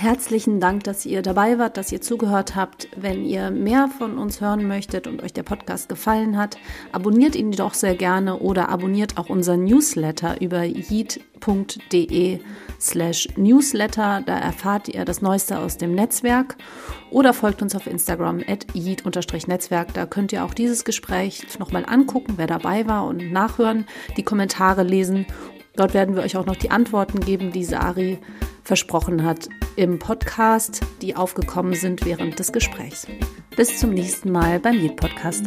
Herzlichen Dank, dass ihr dabei wart, dass ihr zugehört habt. Wenn ihr mehr von uns hören möchtet und euch der Podcast gefallen hat, abonniert ihn doch sehr gerne oder abonniert auch unseren Newsletter über yeet.de slash newsletter. Da erfahrt ihr das Neueste aus dem Netzwerk oder folgt uns auf Instagram at yeet-netzwerk. Da könnt ihr auch dieses Gespräch nochmal angucken, wer dabei war und nachhören, die Kommentare lesen. Dort werden wir euch auch noch die Antworten geben, die Sari versprochen hat im Podcast, die aufgekommen sind während des Gesprächs. Bis zum nächsten Mal beim Lied Podcast.